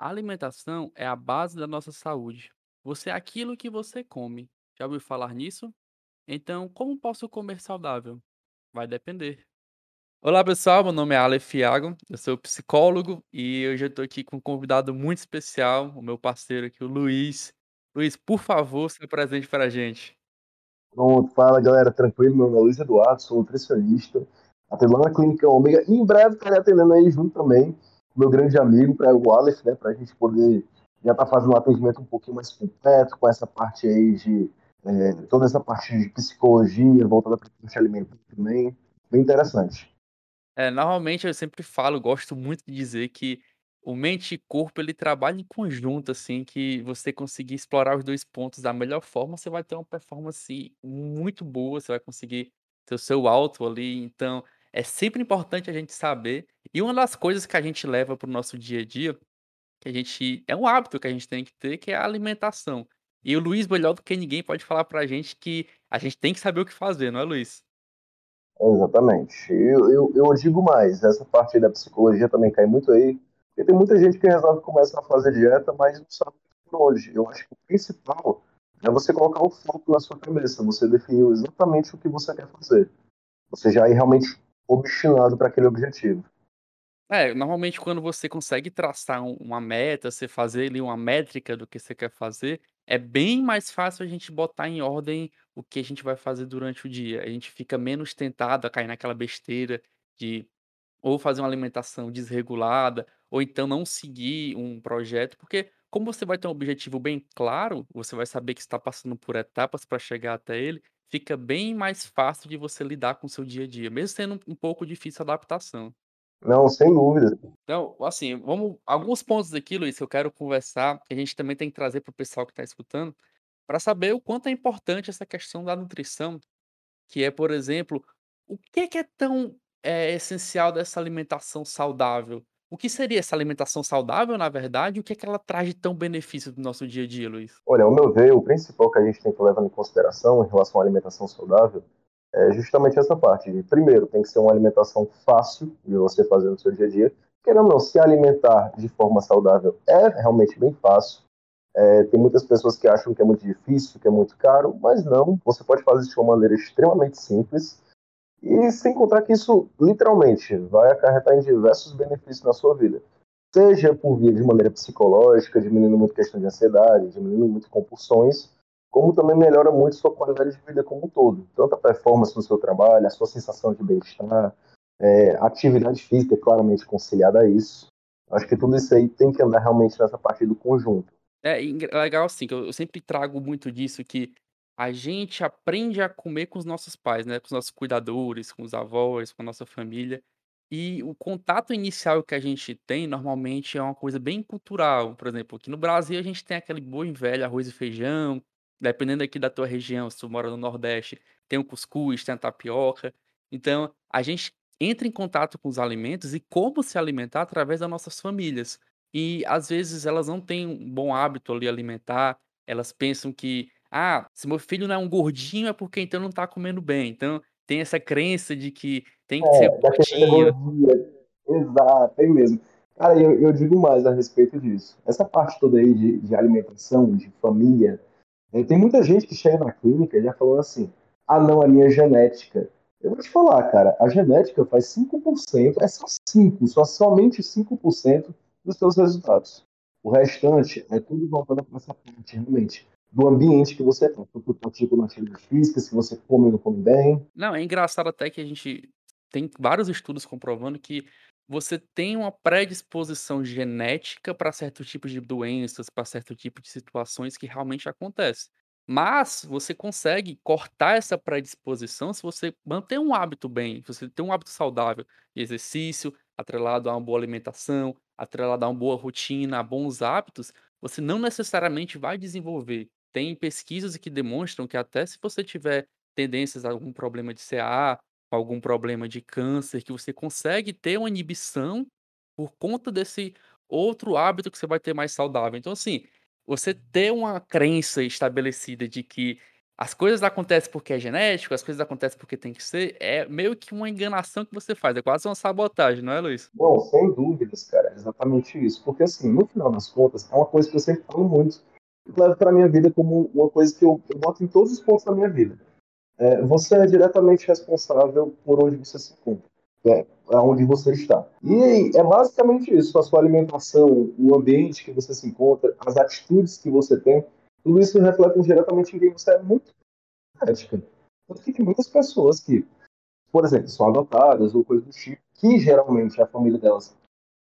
A alimentação é a base da nossa saúde. Você é aquilo que você come. Já ouviu falar nisso? Então, como posso comer saudável? Vai depender. Olá pessoal, meu nome é Aleph Iago, eu sou psicólogo e hoje eu estou aqui com um convidado muito especial, o meu parceiro aqui, o Luiz. Luiz, por favor, se apresente para a gente. Pronto, fala galera, tranquilo? Meu nome é Luiz Eduardo, sou nutricionista, atendo lá na Clínica Ômega e em breve estarei atendendo aí junto também meu grande amigo, para o Aleph, né, para a gente poder já estar tá fazendo um atendimento um pouquinho mais completo com essa parte aí de é, toda essa parte de psicologia voltada para a parte alimentar também, bem interessante. É, normalmente eu sempre falo, gosto muito de dizer que o mente e corpo ele trabalha em conjunto, assim, que você conseguir explorar os 2 pontos da melhor forma, você vai ter uma performance muito boa, você vai conseguir ter o seu alto ali, então é sempre importante a gente saber. E uma das coisas que a gente leva para o nosso dia a dia, que a gente é um hábito que a gente tem que ter, que é a alimentação. E o Luiz, melhor do que ninguém, pode falar pra gente que a gente tem que saber o que fazer, não é, Luiz? Exatamente. Eu, eu, eu digo mais, essa parte da psicologia também cai muito aí, porque tem muita gente que resolve começar a fazer dieta, mas não sabe por onde. Eu acho que o principal é você colocar o foco na sua cabeça, você definiu exatamente o que você quer fazer. Você já ir realmente obstinado para aquele objetivo. É, normalmente quando você consegue traçar um- uma meta, você fazer ali uma métrica do que você quer fazer, é bem mais fácil a gente botar em ordem o que a gente vai fazer durante o dia. A gente fica menos tentado a cair naquela besteira de ou fazer uma alimentação desregulada, ou então não seguir um projeto, porque como você vai ter um objetivo bem claro, você vai saber que está passando por etapas para chegar até ele, fica bem mais fácil de você lidar com o seu dia a dia, mesmo sendo um pouco difícil a adaptação. Não, sem dúvida. Então, assim, vamos alguns pontos aqui, Luiz, que eu quero conversar, que a gente também tem que trazer para o pessoal que está escutando, para saber o quanto é importante essa questão da nutrição, que é, por exemplo, o que é que é tão, eh, essencial dessa alimentação saudável? O que seria essa alimentação saudável, na verdade, o que é que ela traz de tão benefício do nosso dia a dia, Luiz? Olha, ao meu ver, o principal que a gente tem que levar em consideração em relação à alimentação saudável é justamente essa parte. De, primeiro, tem que ser uma alimentação fácil de você fazer no seu dia a dia. Querendo ou não, se alimentar de forma saudável é realmente bem fácil. É, tem muitas pessoas que acham que é muito difícil, que é muito caro, mas não. Você pode fazer isso de uma maneira extremamente simples. E sem contar que isso, literalmente, vai acarretar em diversos benefícios na sua vida. Seja por via de maneira psicológica, diminuindo muito questão de ansiedade, diminuindo muito compulsões, como também melhora muito sua qualidade de vida como um todo. Tanto a performance no seu trabalho, a sua sensação de bem-estar, é, atividade física é claramente conciliada a isso. Acho que tudo isso aí tem que andar realmente nessa parte do conjunto. É engra legal, assim, que eu sempre trago muito disso, que a gente aprende a comer com os nossos pais, né, com os nossos cuidadores, com os avós, com a nossa família, e o contato inicial que a gente tem, normalmente, é uma coisa bem cultural. Por exemplo, aqui no Brasil a gente tem aquele bom e velho arroz e feijão, dependendo aqui da tua região, se tu mora no nordeste, tem o cuscuz, tem a tapioca. Então, a gente entra em contato com os alimentos e como se alimentar através das nossas famílias. E, às vezes, elas não têm um bom hábito ali alimentar, elas pensam que: "Ah, se meu filho não é um gordinho é porque então não tá comendo bem". Então, tem essa crença de que tem que ser É, da gordinho. Exato, é mesmo. Cara, eu, eu digo mais a respeito disso. Essa parte toda aí de, de alimentação, de família, é, tem muita gente que chega na clínica e já falou assim: ah, não, a minha genética. Eu vou te falar, cara, a genética faz 5%, é só 5%, só somente 5% dos seus resultados. O restante é tudo voltado para essa parte, realmente, do ambiente que você está. Pratica uma atividade física, se você come ou não come bem. Não, é engraçado até que a gente tem vários estudos comprovando que você tem uma predisposição genética para certos tipos de doenças, para certo tipo de situações que realmente acontecem. Mas você consegue cortar essa predisposição se você manter um hábito bem, se você tem um hábito saudável de exercício, atrelado a uma boa alimentação, atrelado a uma boa rotina, a bons hábitos, você não necessariamente vai desenvolver. Tem pesquisas que demonstram que até se você tiver tendências a algum problema de CA, algum problema de câncer, que você consegue ter uma inibição por conta desse outro hábito que você vai ter mais saudável. Então, assim, você ter uma crença estabelecida de que as coisas acontecem porque é genético, as coisas acontecem porque tem que ser, é meio que uma enganação que você faz, é quase uma sabotagem, não é, Luiz? Bom, sem dúvidas, cara, é exatamente isso. Porque, assim, no final das contas, é uma coisa que eu sempre falo muito, levo para minha vida como uma coisa que eu, eu boto em todos os pontos da minha vida. É, você é diretamente responsável por onde você se encontra, é, aonde você está. E é basicamente isso: a sua alimentação, o ambiente que você se encontra, as atitudes que você tem, tudo isso reflete diretamente em quem você é muito ética. Tanto que tem muitas pessoas que, por exemplo, são adotadas ou coisa do tipo, que geralmente a família delas,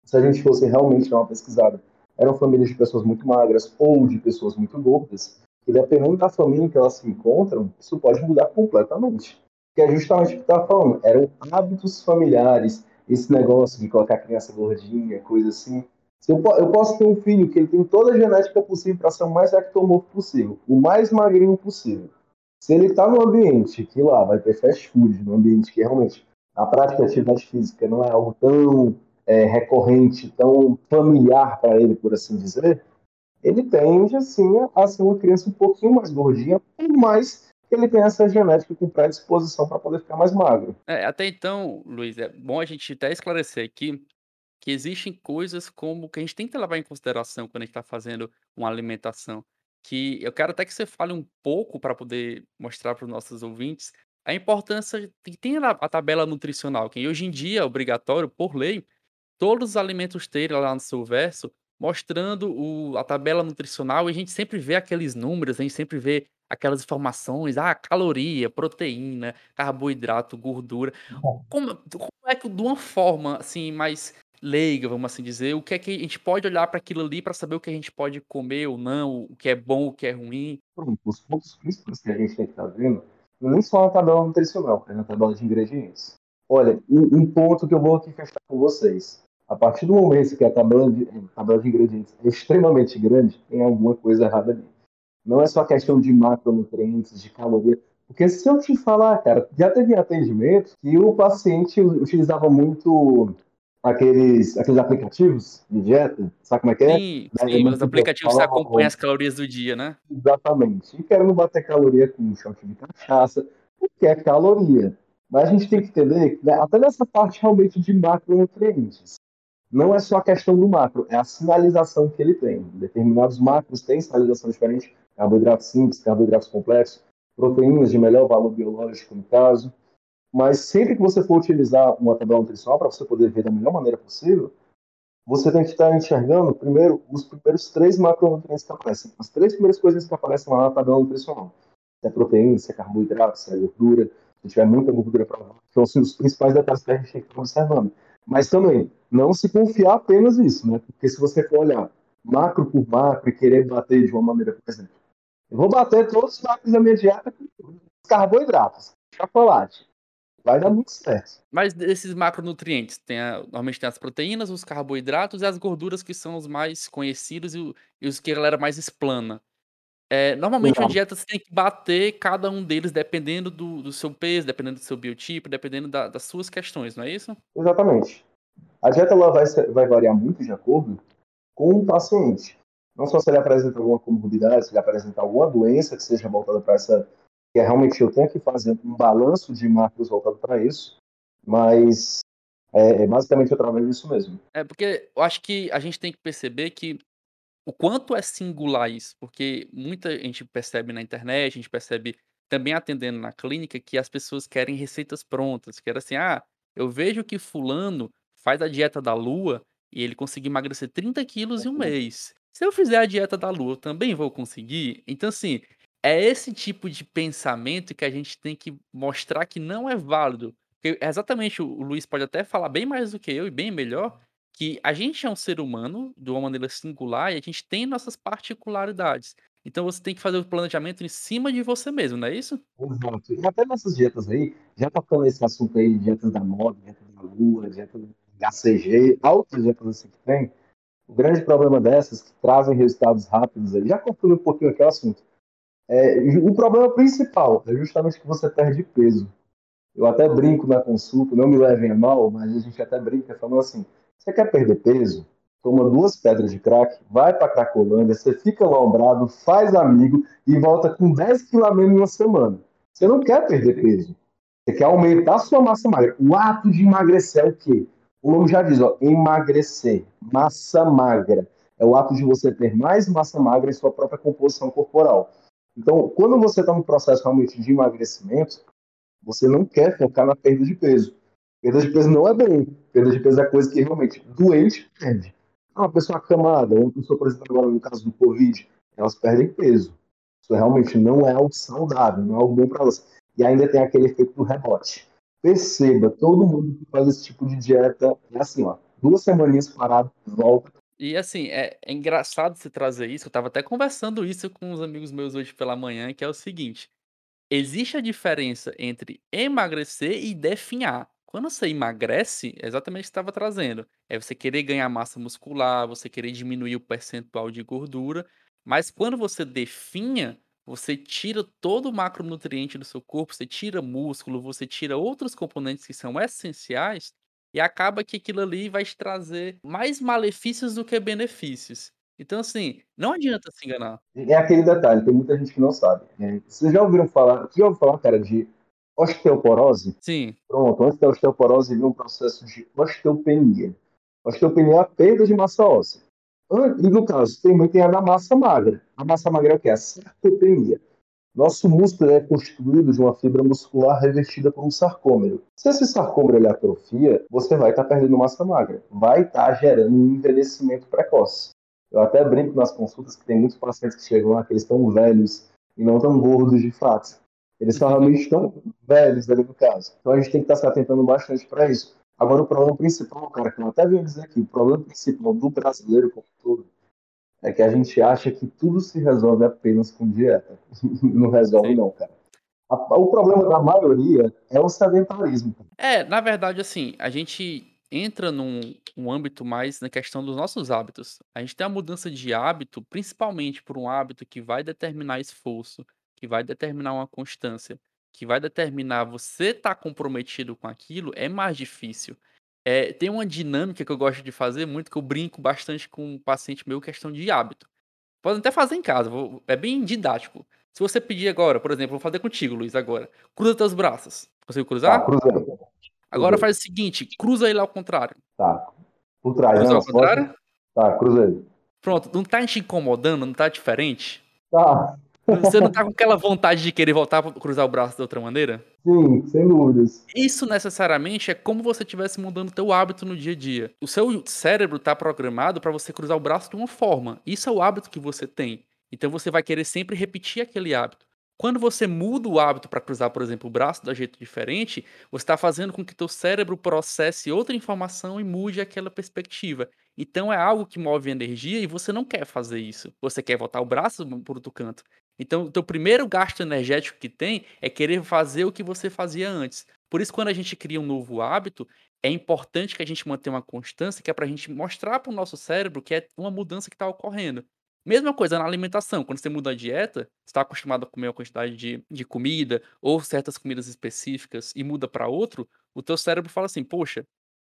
se a gente fosse realmente dar uma pesquisada, eram famílias de pessoas muito magras ou de pessoas muito gordas, e dependendo da família em que elas se encontram, isso pode mudar completamente. Que é justamente o que estava falando, eram hábitos familiares, esse negócio de colocar a criança gordinha, coisa assim. Eu, eu posso ter um filho que ele tem toda a genética possível para ser o mais ectomorfo possível, o mais magrinho possível. Se ele está num ambiente que lá vai ter fast food, num ambiente que realmente a prática de atividade física não é algo tão é, recorrente, tão familiar para ele, por assim dizer, ele tende, assim, a ser uma criança um pouquinho mais gordinha, por mais que ele tenha essa genética com predisposição para poder ficar mais magro. É, até então, Luiz, é bom a gente até esclarecer aqui que existem coisas como que a gente tem que levar em consideração quando a gente está fazendo uma alimentação. Que eu quero até que você fale um pouco para poder mostrar para os nossos ouvintes a importância que tem a, tabela nutricional, que hoje em dia é obrigatório, por lei, todos os alimentos terem lá no seu verso mostrando o, a tabela nutricional e a gente sempre vê aqueles números, a gente sempre vê aquelas informações, ah, caloria, proteína, carboidrato, gordura. Como, como é que de uma forma assim mais leiga, vamos assim dizer, o que é que a gente pode olhar para aquilo ali para saber o que a gente pode comer ou não, o que é bom, o que é ruim? Pronto, os pontos principais que a gente tem que estar vendo não é nem só na tabela nutricional, é na tabela de ingredientes. Olha, um, um ponto que eu vou aqui fechar com vocês. A partir do momento que a tabela de, a tabela de ingredientes é extremamente grande, tem alguma coisa errada ali. Não é só questão de macronutrientes, de caloria. Porque se eu te falar, cara, já teve atendimento que o paciente utilizava muito aqueles, aqueles aplicativos de dieta, sabe como é que é? Sim, sim os aplicativos que acompanham as calorias do dia, né? Exatamente. E querendo bater caloria com um shot de cachaça, porque é caloria. Mas a gente tem que entender que, né, até nessa parte realmente de macronutrientes, não é só a questão do macro, é a sinalização que ele tem. Determinados macros têm sinalização diferente, carboidratos simples, carboidratos complexos, proteínas de melhor valor biológico, no caso. Mas sempre que você for utilizar uma tabela nutricional para você poder ver da melhor maneira possível, você tem que estar enxergando primeiro os primeiros três macronutrientes que aparecem. As três primeiras coisas que aparecem lá na tabela nutricional. Se é proteína, se é carboidrato, se é gordura, se tiver muita gordura para São assim, os principais detalhes que a gente tem que estar observando. Mas também, não se confiar apenas nisso, né? Porque se você for olhar macro por macro e querer bater de uma maneira, por exemplo, eu vou bater todos os macros da minha dieta com carboidratos, chocolate. Vai dar muito certo. Mas desses macronutrientes, tem a, normalmente tem as proteínas, os carboidratos e as gorduras que são os mais conhecidos e, e os que a galera mais explana. É, normalmente, uma dieta você tem que bater cada um deles dependendo do, do seu peso, dependendo do seu biotipo, dependendo da, das suas questões, não é isso? Exatamente. A dieta ela vai, vai variar muito de acordo com o paciente. Não só se ele apresenta alguma comorbidade, se ele apresenta alguma doença que seja voltada para essa. que é realmente eu tenho que fazer um balanço de macros voltado para isso, mas é, é basicamente através disso mesmo. É porque eu acho que a gente tem que perceber que o quanto é singular isso, porque muita gente percebe na internet, a gente percebe também atendendo na clínica que as pessoas querem receitas prontas, querem assim, ah, eu vejo que fulano faz a dieta da lua e ele conseguiu emagrecer 30 quilos em um mês. Se eu fizer a dieta da lua, eu também vou conseguir? Então, assim, é esse tipo de pensamento que a gente tem que mostrar que não é válido. Porque exatamente, o Luiz pode até falar bem mais do que eu e bem melhor, que a gente é um ser humano de uma maneira singular e a gente tem nossas particularidades. Então você tem que fazer o planejamento em cima de você mesmo, não é isso? Exato. E até nessas dietas aí, já tocando nesse assunto aí, dietas da moda, dieta da lua, dieta do HCG, altas dietas assim que tem, o grande problema dessas, que trazem resultados rápidos já cortando um pouquinho aquele assunto, é, o problema principal é justamente que você perde peso. Eu até brinco na consulta, não me levem a mal, mas a gente até brinca falando assim, você quer perder peso? toma duas pedras de crack, vai pra Cracolândia, você fica lombrado, faz amigo e volta com 10 quilos a menos em uma semana. Você não quer perder peso. Você quer aumentar a sua massa magra. O ato de emagrecer é o quê? O nome já diz, ó, emagrecer, massa magra. É o ato de você ter mais massa magra em sua própria composição corporal. Então, quando você está no processo realmente de emagrecimento, você não quer focar na perda de peso. Perda de peso não é bem. Perda de peso é coisa que realmente doente perde. Uma pessoa acamada, uma pessoa, por exemplo, agora no caso do Covid, elas perdem peso. Isso realmente não é algo saudável, não é algo bom para elas. E ainda tem aquele efeito do rebote. Perceba, todo mundo que faz esse tipo de dieta é assim, ó. Duas semaninhas parado, volta. E assim, é, é engraçado você trazer isso. Eu tava até conversando isso com uns amigos meus hoje pela manhã, que é o seguinte: existe a diferença entre emagrecer e definhar. Quando você emagrece, é exatamente o que estava trazendo. É você querer ganhar massa muscular, você querer diminuir o percentual de gordura. Mas quando você definha, você tira todo o macronutriente do seu corpo, você tira músculo, você tira outros componentes que são essenciais e acaba que aquilo ali vai te trazer mais malefícios do que benefícios. Então, assim, não adianta se enganar. É aquele detalhe, tem muita gente que não sabe. Né? Vocês já ouviram falar, você já ouviu falar, cara, de osteoporose? Sim. Pronto, antes da osteoporose vem um processo de osteopenia. Osteopenia é a perda de massa óssea. E no caso, tem a da massa magra. A massa magra é o que? A sarcopenia. Nosso músculo é constituído de uma fibra muscular revestida por um sarcômero. Se esse sarcômero ele atrofia, você vai estar tá perdendo massa magra. Vai estar tá gerando um envelhecimento precoce. Eu até brinco nas consultas que tem muitos pacientes que chegam lá que eles estão velhos e não tão gordos de fato. Eles são realmente tão velhos ali no caso. Então a gente tem que estar tá se atentando bastante para isso. Agora o problema principal, cara, que eu até venho dizer aqui, o problema principal do brasileiro como todo é que a gente acha que tudo se resolve apenas com dieta. não resolve Sim. não, cara. O problema da maioria é o sedentarismo. É, na verdade, assim, a gente entra num um âmbito mais na questão dos nossos hábitos. A gente tem a mudança de hábito, principalmente por um hábito que vai determinar esforço, que vai determinar uma constância, que vai determinar você estar tá comprometido com aquilo, é mais difícil. É, tem uma dinâmica que eu gosto de fazer muito, que eu brinco bastante com um paciente meu, questão de hábito. Podem até fazer em casa, vou, é bem didático. Se você pedir agora, por exemplo, vou fazer contigo, Luiz, agora. Cruza teus braços. Conseguiu cruzar? Tá, cruzei. Agora faz o seguinte, cruza ele ao contrário. Tá. Por trás, Cruza né? ao contrário? Tá, cruzei. Pronto, não tá te incomodando, não tá diferente? Tá. Você não tá com aquela vontade de querer voltar pra cruzar o braço de outra maneira? Sim, sem dúvidas. Isso necessariamente é como você estivesse mudando o teu hábito no dia a dia. O seu cérebro tá programado para você cruzar o braço de uma forma. Isso é o hábito que você tem. Então você vai querer sempre repetir aquele hábito. Quando você muda o hábito para cruzar, por exemplo, o braço de um jeito diferente, você está fazendo com que teu cérebro processe outra informação e mude aquela perspectiva. Então é algo que move energia e você não quer fazer isso. Você quer voltar o braço por outro canto. Então, o teu primeiro gasto energético que tem é querer fazer o que você fazia antes. Por isso, quando a gente cria um novo hábito, é importante que a gente mantenha uma constância, que é para a gente mostrar para o nosso cérebro que é uma mudança que está ocorrendo. Mesma coisa na alimentação, quando você muda a dieta, você está acostumado a comer uma quantidade de, de comida ou certas comidas específicas e muda para outro, o teu cérebro fala assim, poxa,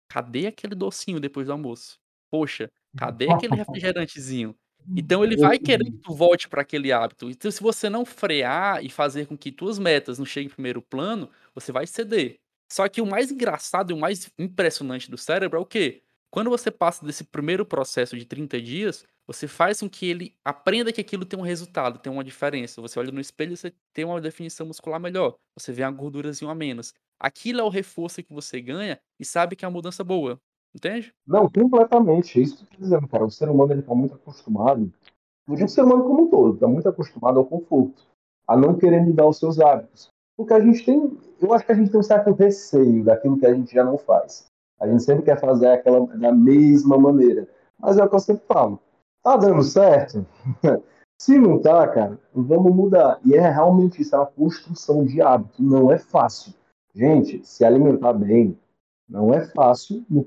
cadê aquele docinho depois do almoço? Poxa, cadê aquele refrigerantezinho? Então ele vai querer que tu volte para aquele hábito. Então se você não frear e fazer com que tuas metas não cheguem em primeiro plano, você vai ceder. Só que o mais engraçado e o mais impressionante do cérebro é o quê? Quando você passa desse primeiro processo de 30 dias, você faz com que ele aprenda que aquilo tem um resultado, tem uma diferença. Você olha no espelho e você tem uma definição muscular melhor. Você vê uma gordurazinha a menos. Aquilo é o reforço que você ganha e sabe que é uma mudança boa. Entende? Não, completamente. É isso que eu tô dizendo, cara. O ser humano ele tá muito acostumado. O ser humano como um todo, tá muito acostumado ao conforto, a não querer mudar os seus hábitos. Porque a gente tem. Eu acho que a gente tem um certo receio daquilo que a gente já não faz. A gente sempre quer fazer aquela da mesma maneira. Mas é o que eu sempre falo. Tá dando certo? Se não tá, cara, vamos mudar. E é realmente isso, é uma construção de hábito. Não é fácil. Gente, se alimentar bem não é fácil no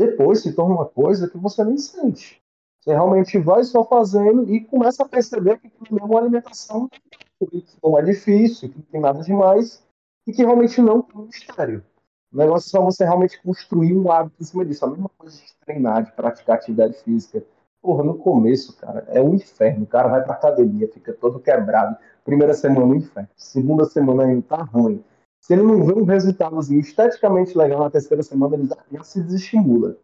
depois se torna uma coisa que você nem sente. Você realmente vai só fazendo e começa a perceber que é uma alimentação que não é difícil, que não tem nada demais e que realmente não tem mistério. O negócio é só você realmente construir um hábito em cima disso. A mesma coisa de treinar, de praticar atividade física. Porra, no começo, cara, é um inferno. O cara vai pra academia, fica todo quebrado. Primeira semana, um inferno. Segunda semana ainda tá ruim. Se ele não vê um resultadozinho esteticamente legal na terceira semana, ele já se desestimula.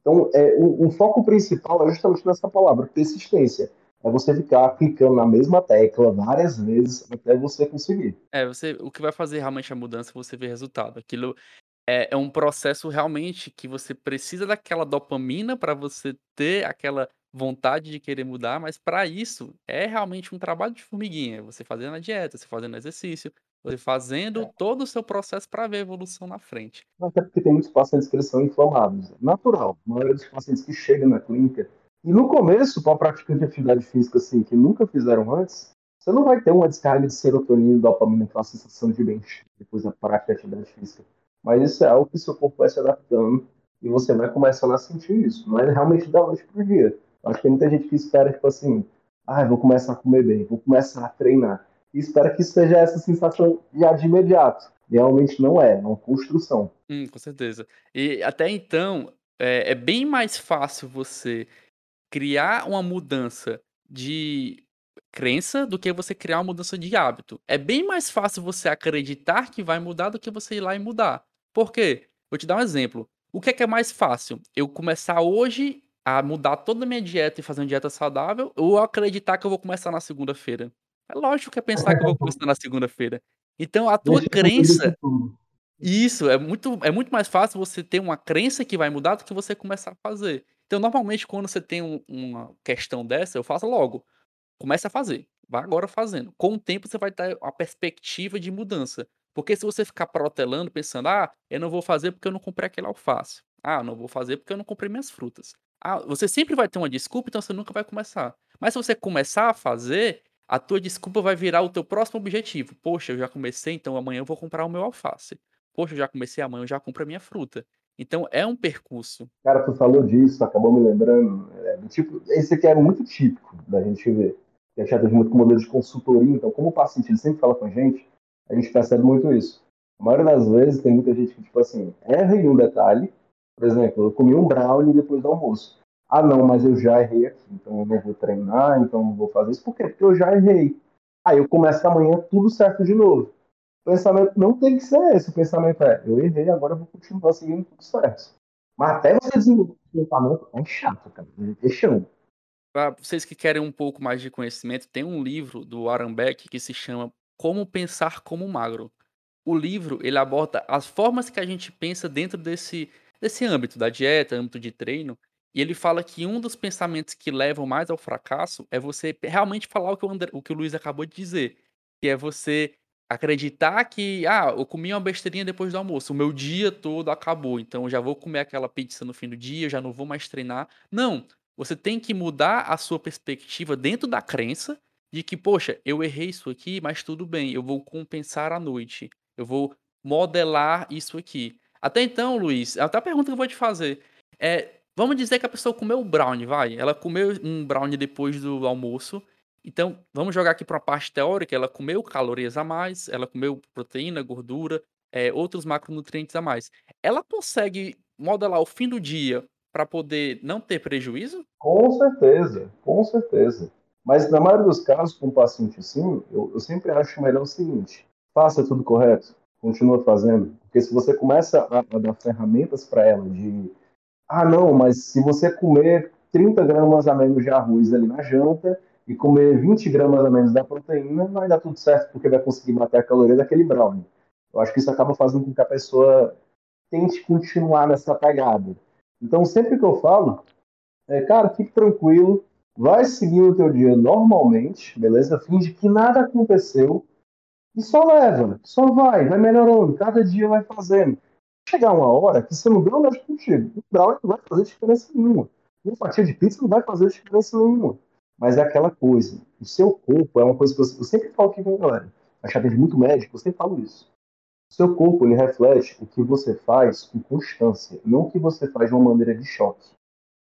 Então, é, o, o foco principal é justamente nessa palavra, persistência é você ficar clicando na mesma tecla várias vezes até você conseguir. É, você, o que vai fazer realmente a mudança é você ver resultado. Aquilo é, é um processo realmente que você precisa daquela dopamina para você ter aquela vontade de querer mudar, mas para isso é realmente um trabalho de formiguinha. Você fazendo a dieta, você fazendo exercício, você fazendo É. todo o seu processo para ver a evolução na frente. Até porque tem muitos pacientes que eles são inflamados. É natural. A maioria dos pacientes que chegam na clínica. E no começo, para praticante de atividade física assim, que nunca fizeram antes, você não vai ter uma descarga de serotonina e dopamina, aquela sensação de bem-estar depois da prática de atividade física. Mas isso é algo que seu corpo vai se adaptando e você vai começando a sentir isso. Não é realmente da noite pro dia. Acho que tem muita gente que espera, tipo assim, ah, vou começar a comer bem, vou começar a treinar. E espera que seja essa sensação já de imediato. Realmente não é, é uma construção. Hum, com certeza. E até então, é, é bem mais fácil você criar uma mudança de crença do que você criar uma mudança de hábito. É bem mais fácil você acreditar que vai mudar do que você ir lá e mudar. Por quê? Vou te dar um exemplo. O que é que é mais fácil? Eu começar hoje a mudar toda a minha dieta e fazer uma dieta saudável ou acreditar que eu vou começar na segunda-feira? É lógico que é pensar que eu vou começar na segunda-feira. Então a tua Deixa crença isso, é muito é muito mais fácil você ter uma crença que vai mudar do que você começar a fazer. Então, normalmente, quando você tem um uma questão dessa, eu faço logo. Comece a fazer. Vá agora fazendo. Com o tempo, você vai ter a perspectiva de mudança. Porque se você ficar protelando, pensando: "Ah, eu não vou fazer porque eu não comprei aquele alface. Ah, não vou fazer porque eu não comprei minhas frutas". Ah, você sempre vai ter uma desculpa, então você nunca vai começar. Mas se você começar a fazer, a tua desculpa vai virar o teu próximo objetivo. "Poxa, eu já comecei, então amanhã eu vou comprar o meu alface. Poxa, eu já comecei, amanhã eu já compro a minha fruta". Então é um percurso. Cara, tu falou disso, acabou me lembrando. É, tipo, esse aqui é muito típico da gente ver. Que a gente atende muito com modelo de consultoria, então, como o paciente ele sempre fala com a gente, a gente percebe muito isso. A maioria das vezes tem muita gente que, tipo assim, erra em um detalhe. Por exemplo, eu comi um brownie depois do almoço. Ah, não, mas eu já errei aqui, então eu não vou treinar, então eu não vou fazer isso. Por quê? Porque eu já errei. Aí eu começo amanhã tudo certo de novo. O pensamento não tem que ser esse. O pensamento é, eu errei, agora eu vou continuar seguindo tudo certo. Mas até você desenvolver esse pensamento é chato, cara. É chão. Para vocês que querem um pouco mais de conhecimento, tem um livro do Aaron Beck que se chama Como Pensar como Magro. O livro, ele aborda as formas que a gente pensa dentro desse desse âmbito da dieta, âmbito de treino, e ele fala que um dos pensamentos que levam mais ao fracasso é você realmente falar o que o André o que o Luiz acabou de dizer, que é você acreditar que: "Ah, eu comi uma besteirinha depois do almoço, o meu dia todo acabou, então eu já vou comer aquela pizza no fim do dia, eu já não vou mais treinar". Não, você tem que mudar a sua perspectiva dentro da crença de que: "Poxa, eu errei isso aqui, mas tudo bem, eu vou compensar à noite, eu vou modelar isso aqui". Até então, Luiz, até a pergunta que eu vou te fazer, é, vamos dizer que a pessoa comeu o brownie, vai, ela comeu um brownie depois do almoço, então vamos jogar aqui para uma parte teórica, ela comeu calorias a mais, ela comeu proteína, gordura, eh, outros macronutrientes a mais. Ela consegue modelar o fim do dia para poder não ter prejuízo? Com certeza, com certeza. Mas na maioria dos casos, com o paciente assim, eu, eu sempre acho melhor o seguinte: faça tudo correto, continua fazendo. Porque se você começa a, a dar ferramentas para ela de ah, não, mas se você comer 30 gramas a menos de arroz ali na janta e comer 20 gramas a menos da proteína, vai dar tudo certo, porque vai conseguir bater a caloria daquele brownie. Eu acho que isso acaba fazendo com que a pessoa tente continuar nessa pegada. Então, sempre que eu falo, é, cara, fique tranquilo, vai seguir o teu dia normalmente, beleza? Finge que nada aconteceu e só leva, só vai, vai melhorando, cada dia vai fazendo. Chegar uma hora que você não deu mais contigo, o brownie não vai fazer diferença nenhuma. Uma fatia de pizza não vai fazer diferença nenhuma. Mas é aquela coisa, o seu corpo é uma coisa que eu, eu sempre falo aqui com a galera. A chave de muito médico, eu sempre falo isso. O seu corpo ele reflete o que você faz com constância, não o que você faz de uma maneira de choque.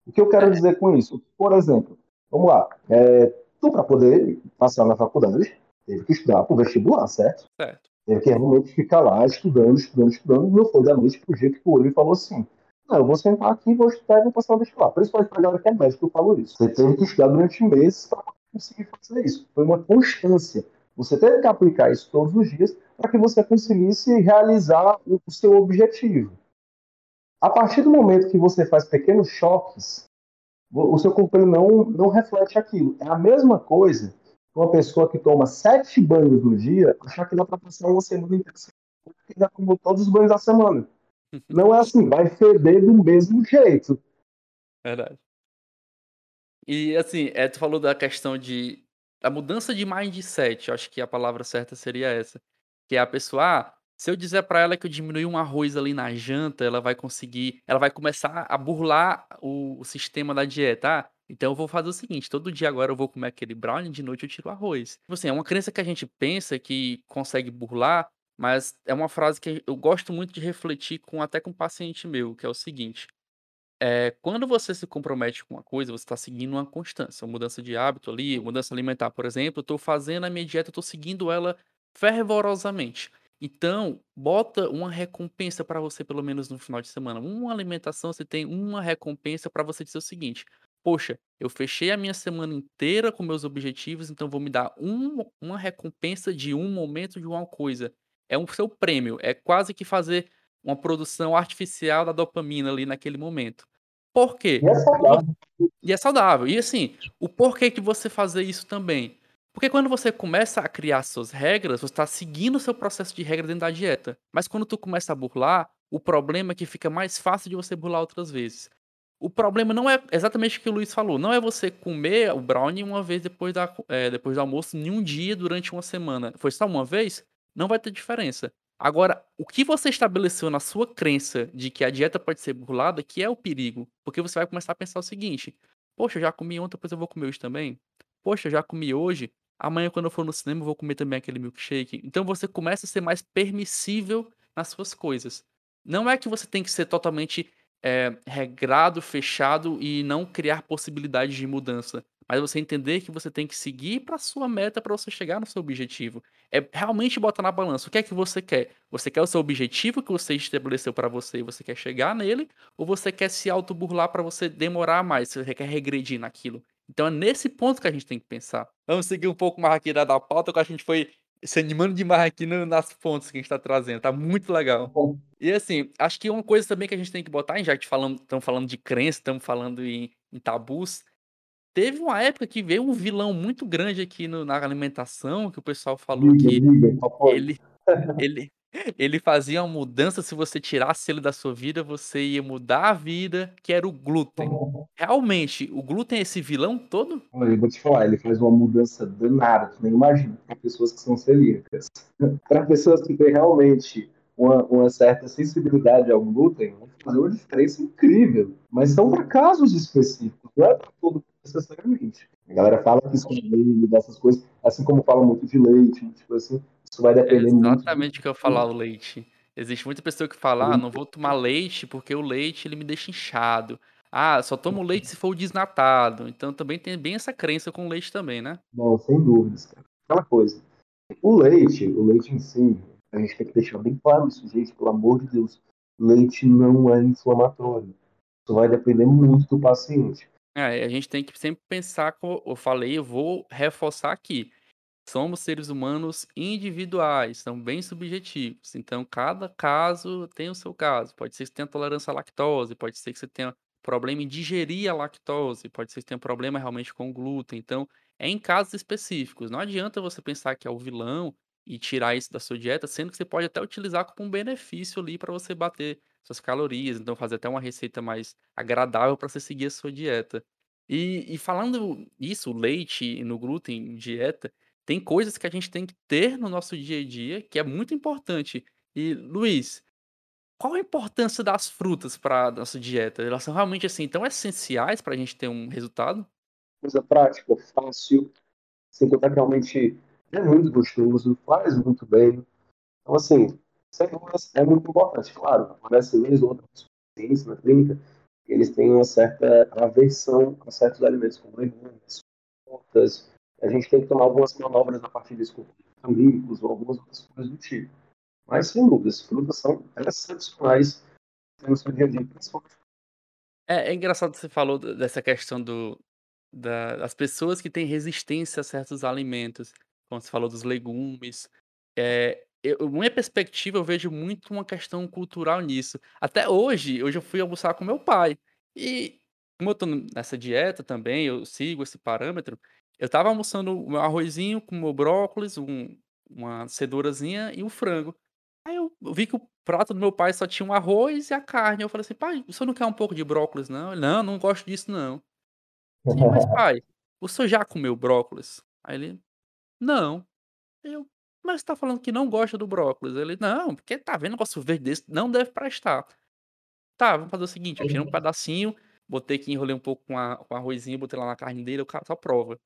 O que eu quero dizer com isso? Por exemplo, vamos lá, é, tu para poder passar na faculdade teve que estudar para o vestibular, certo? Certo. Teve que realmente ficar lá estudando, estudando, estudando, e não foi da noite pro dia que o olho falou assim, não, eu vou sentar aqui, vou estudar e vou passar o vestibular. Principalmente para a galera que é médico, eu falo isso. Você teve que estudar durante meses para conseguir fazer isso. Foi uma constância. Você teve que aplicar isso todos os dias para que você conseguisse realizar o seu objetivo. A partir do momento que você faz pequenos choques, o seu corpo não, não reflete aquilo. É a mesma coisa uma pessoa que toma sete banhos no dia achar que dá para passar uma semana inteira porque já tomou todos os banhos da semana. Não é assim, vai feder do mesmo jeito. Verdade. E assim, é, tu falou da questão de a mudança de mindset, eu acho que a palavra certa seria essa. Que é a pessoa, ah, se eu dizer para ela que eu diminui um arroz ali na janta, ela vai conseguir, ela vai começar a burlar o, o sistema da dieta. Ah, então eu vou fazer o seguinte, todo dia agora eu vou comer aquele brownie, de noite eu tiro arroz. Tipo assim, é uma crença que a gente pensa que consegue burlar, mas é uma frase que eu gosto muito de refletir com até com um paciente meu, que é o seguinte: é, quando você se compromete com uma coisa, você está seguindo uma constância, uma mudança de hábito ali, mudança alimentar, por exemplo, eu estou fazendo a minha dieta, estou seguindo ela fervorosamente. Então, bota uma recompensa para você, pelo menos no final de semana. Uma alimentação, você tem uma recompensa para você dizer o seguinte: Poxa, eu fechei a minha semana inteira com meus objetivos, então vou me dar um, uma recompensa de um momento de uma coisa. É um seu prêmio, é quase que fazer uma produção artificial da dopamina ali naquele momento. Por quê? E é saudável. E é saudável. E assim, o porquê que você fazer isso também? Porque quando você começa a criar suas regras, você está seguindo o seu processo de regra dentro da dieta. Mas quando tu começa a burlar, o problema é que fica mais fácil de você burlar outras vezes. O problema não é exatamente o que o Luiz falou. Não é você comer o brownie uma vez depois, da, é, depois do almoço, em um dia durante uma semana. Foi só uma vez? Não vai ter diferença. Agora, o que você estabeleceu na sua crença de que a dieta pode ser burlada, que é o perigo. Porque você vai começar a pensar o seguinte: Poxa, eu já comi ontem, depois eu vou comer hoje também. Poxa, eu já comi hoje, amanhã quando eu for no cinema eu vou comer também aquele milkshake. Então você começa a ser mais permissível nas suas coisas. Não é que você tem que ser totalmente é, regrado, fechado e não criar possibilidades de mudança mas você entender que você tem que seguir para sua meta para você chegar no seu objetivo. É realmente botar na balança. O que é que você quer? Você quer o seu objetivo que você estabeleceu para você e você quer chegar nele? Ou você quer se auto-burlar para você demorar mais? Você quer regredir naquilo? Então é nesse ponto que a gente tem que pensar. Vamos seguir um pouco mais aqui da, da pauta, que a gente foi se animando demais aqui no, nas fontes que a gente está trazendo. Tá muito legal. E assim, acho que uma coisa também que a gente tem que botar, já que estamos falando de crença, estamos falando em, em tabus, Teve uma época que veio um vilão muito grande aqui no na alimentação, que o pessoal falou que ele ele ele fazia uma mudança, se você tirasse ele da sua vida, você ia mudar a vida, que era o glúten. Realmente, o glúten é esse vilão todo? Olha, eu vou te falar, ele faz uma mudança danada, tu nem imagina, para pessoas que são celíacas. para pessoas que têm realmente uma, uma, certa sensibilidade ao glúten, vai fazer uma diferença incrível. Mas são para casos específicos, não é para todo necessariamente. A galera fala que escolher dessas coisas, assim como fala muito de leite, tipo assim, isso vai depender é. Exatamente o que eu falar o leite. Existe muita pessoa que fala, ah, não vou tomar leite porque o leite ele me deixa inchado. Ah, só tomo leite se for o desnatado. Então também tem bem essa crença com o leite também, né? Não, sem dúvidas, cara. Aquela coisa. O leite, o leite em si, a gente tem que deixar bem claro isso, gente, pelo amor de Deus. Leite não é inflamatório. Isso vai depender muito do paciente. É, a gente tem que sempre pensar, como eu falei, eu vou reforçar aqui. Somos seres humanos individuais, são bem subjetivos. Então, cada caso tem o seu caso. Pode ser que você tenha tolerância à lactose, pode ser que você tenha problema em digerir a lactose, pode ser que você tenha problema realmente com o glúten. Então, é em casos específicos. Não adianta você pensar que é o vilão e tirar isso da sua dieta, sendo que você pode até utilizar como um benefício ali para você bater suas calorias, então fazer até uma receita mais agradável para você seguir a sua dieta. E, e falando isso, leite no glúten, dieta, tem coisas que a gente tem que ter no nosso dia a dia que é muito importante. E, Luiz, qual a importância das frutas para a nossa dieta? Elas são realmente assim tão essenciais para a gente ter um resultado? Coisa prática, fácil, sem contar que realmente é muito gostoso, faz muito bem. Então, assim, é muito importante. Claro, aparece vez outros pacientes na clínica, eles têm uma certa aversão a certos alimentos, como legumes, frutas. A gente tem que tomar algumas manobras a partir disso. amigos ou algumas outras coisas do tipo. Mas, sem dúvida, as frutas são excepcionais no seu dia a dia, principalmente. É, é engraçado que você falou dessa questão do, da, das pessoas que têm resistência a certos alimentos, como você falou dos legumes. É, eu, minha perspectiva, eu vejo muito uma questão cultural nisso. Até hoje, hoje eu fui almoçar com meu pai. E como eu tô nessa dieta também, eu sigo esse parâmetro, eu tava almoçando o meu arrozinho com o meu brócolis, um, uma cenourazinha e um frango. Aí eu vi que o prato do meu pai só tinha um arroz e a carne. Eu falei assim: "Pai, o senhor não quer um pouco de brócolis não?" Ele: "Não, não gosto disso não". Sim, mas pai, o senhor já comeu brócolis? Aí ele: "Não". Eu: "Mas você tá falando que não gosta do brócolis". Ele: "Não, porque tá vendo negócio verde desse, não deve prestar". Tá, vamos fazer o seguinte, eu tirei um pedacinho, botei aqui, enrolei um pouco com a com arrozinho, botei lá na carne dele, eu: "Cara, só prova".